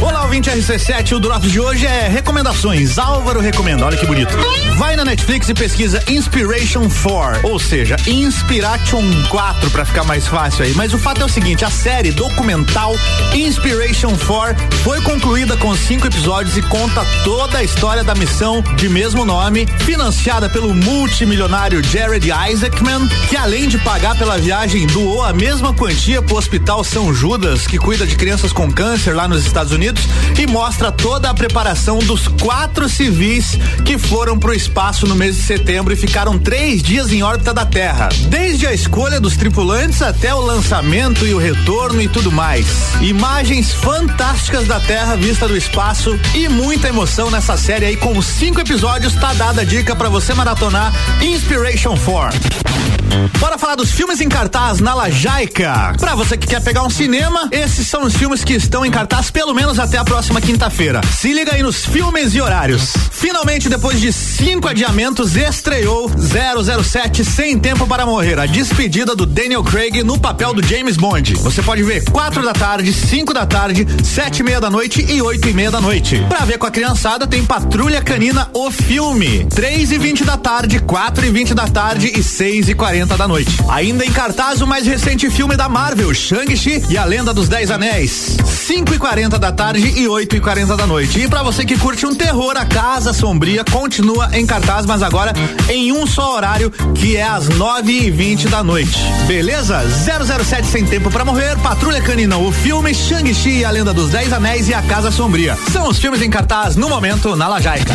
Speaker 8: Olá, ouvinte RC7, o Drops de hoje é recomendações. Álvaro recomenda, olha que bonito. Vai na Netflix e pesquisa Inspiration 4, ou seja, Inspiration 4 pra ficar mais fácil aí. Mas o fato é o seguinte, a série documental Inspiration 4 foi concluída com cinco episódios e conta toda a história da missão de mesmo nome, financiada pelo multimilionário Jared Isaacman, que além de pagar pela viagem, doou a mesma quantia pro Hospital São Judas, que cuida de crianças com câncer lá nos Estados Unidos, e mostra toda a preparação dos quatro civis que foram pro espaço no mês de setembro e ficaram três dias em órbita da Terra. Desde a escolha dos tripulantes até o lançamento e o retorno e tudo mais. Imagens fantásticas da Terra vista do espaço e muita emoção nessa série aí com cinco episódios. Tá dada a dica para você maratonar Inspiration 4. Bora falar dos filmes em cartaz na Lajaica. Pra você que quer pegar um cinema, esses são os filmes que estão em cartaz pelo menos até a próxima quinta-feira. Se liga aí nos filmes e horários. Finalmente, depois de cinco adiamentos, estreou 007 Sem Tempo para Morrer, a despedida do Daniel Craig no papel do James Bond. Você pode ver quatro da tarde, cinco da tarde, sete e meia da noite e oito e meia da noite. Pra ver com a criançada, tem Patrulha Canina, o filme. Três e vinte da tarde, quatro e vinte da tarde e seis e quarenta 8h40 da noite. Ainda em cartaz o mais recente filme da Marvel, Shang-Chi e a Lenda dos Dez Anéis. 5h40 da tarde e 8h40 da noite. E para você que curte um terror, a Casa Sombria continua em cartaz, mas agora em um só horário, que é às 9h20 da noite. Beleza? 007 Sem Tempo para Morrer, Patrulha Canina, o filme Shang-Chi e a Lenda dos Dez Anéis e a Casa Sombria. São os filmes em cartaz no momento na Lajaica.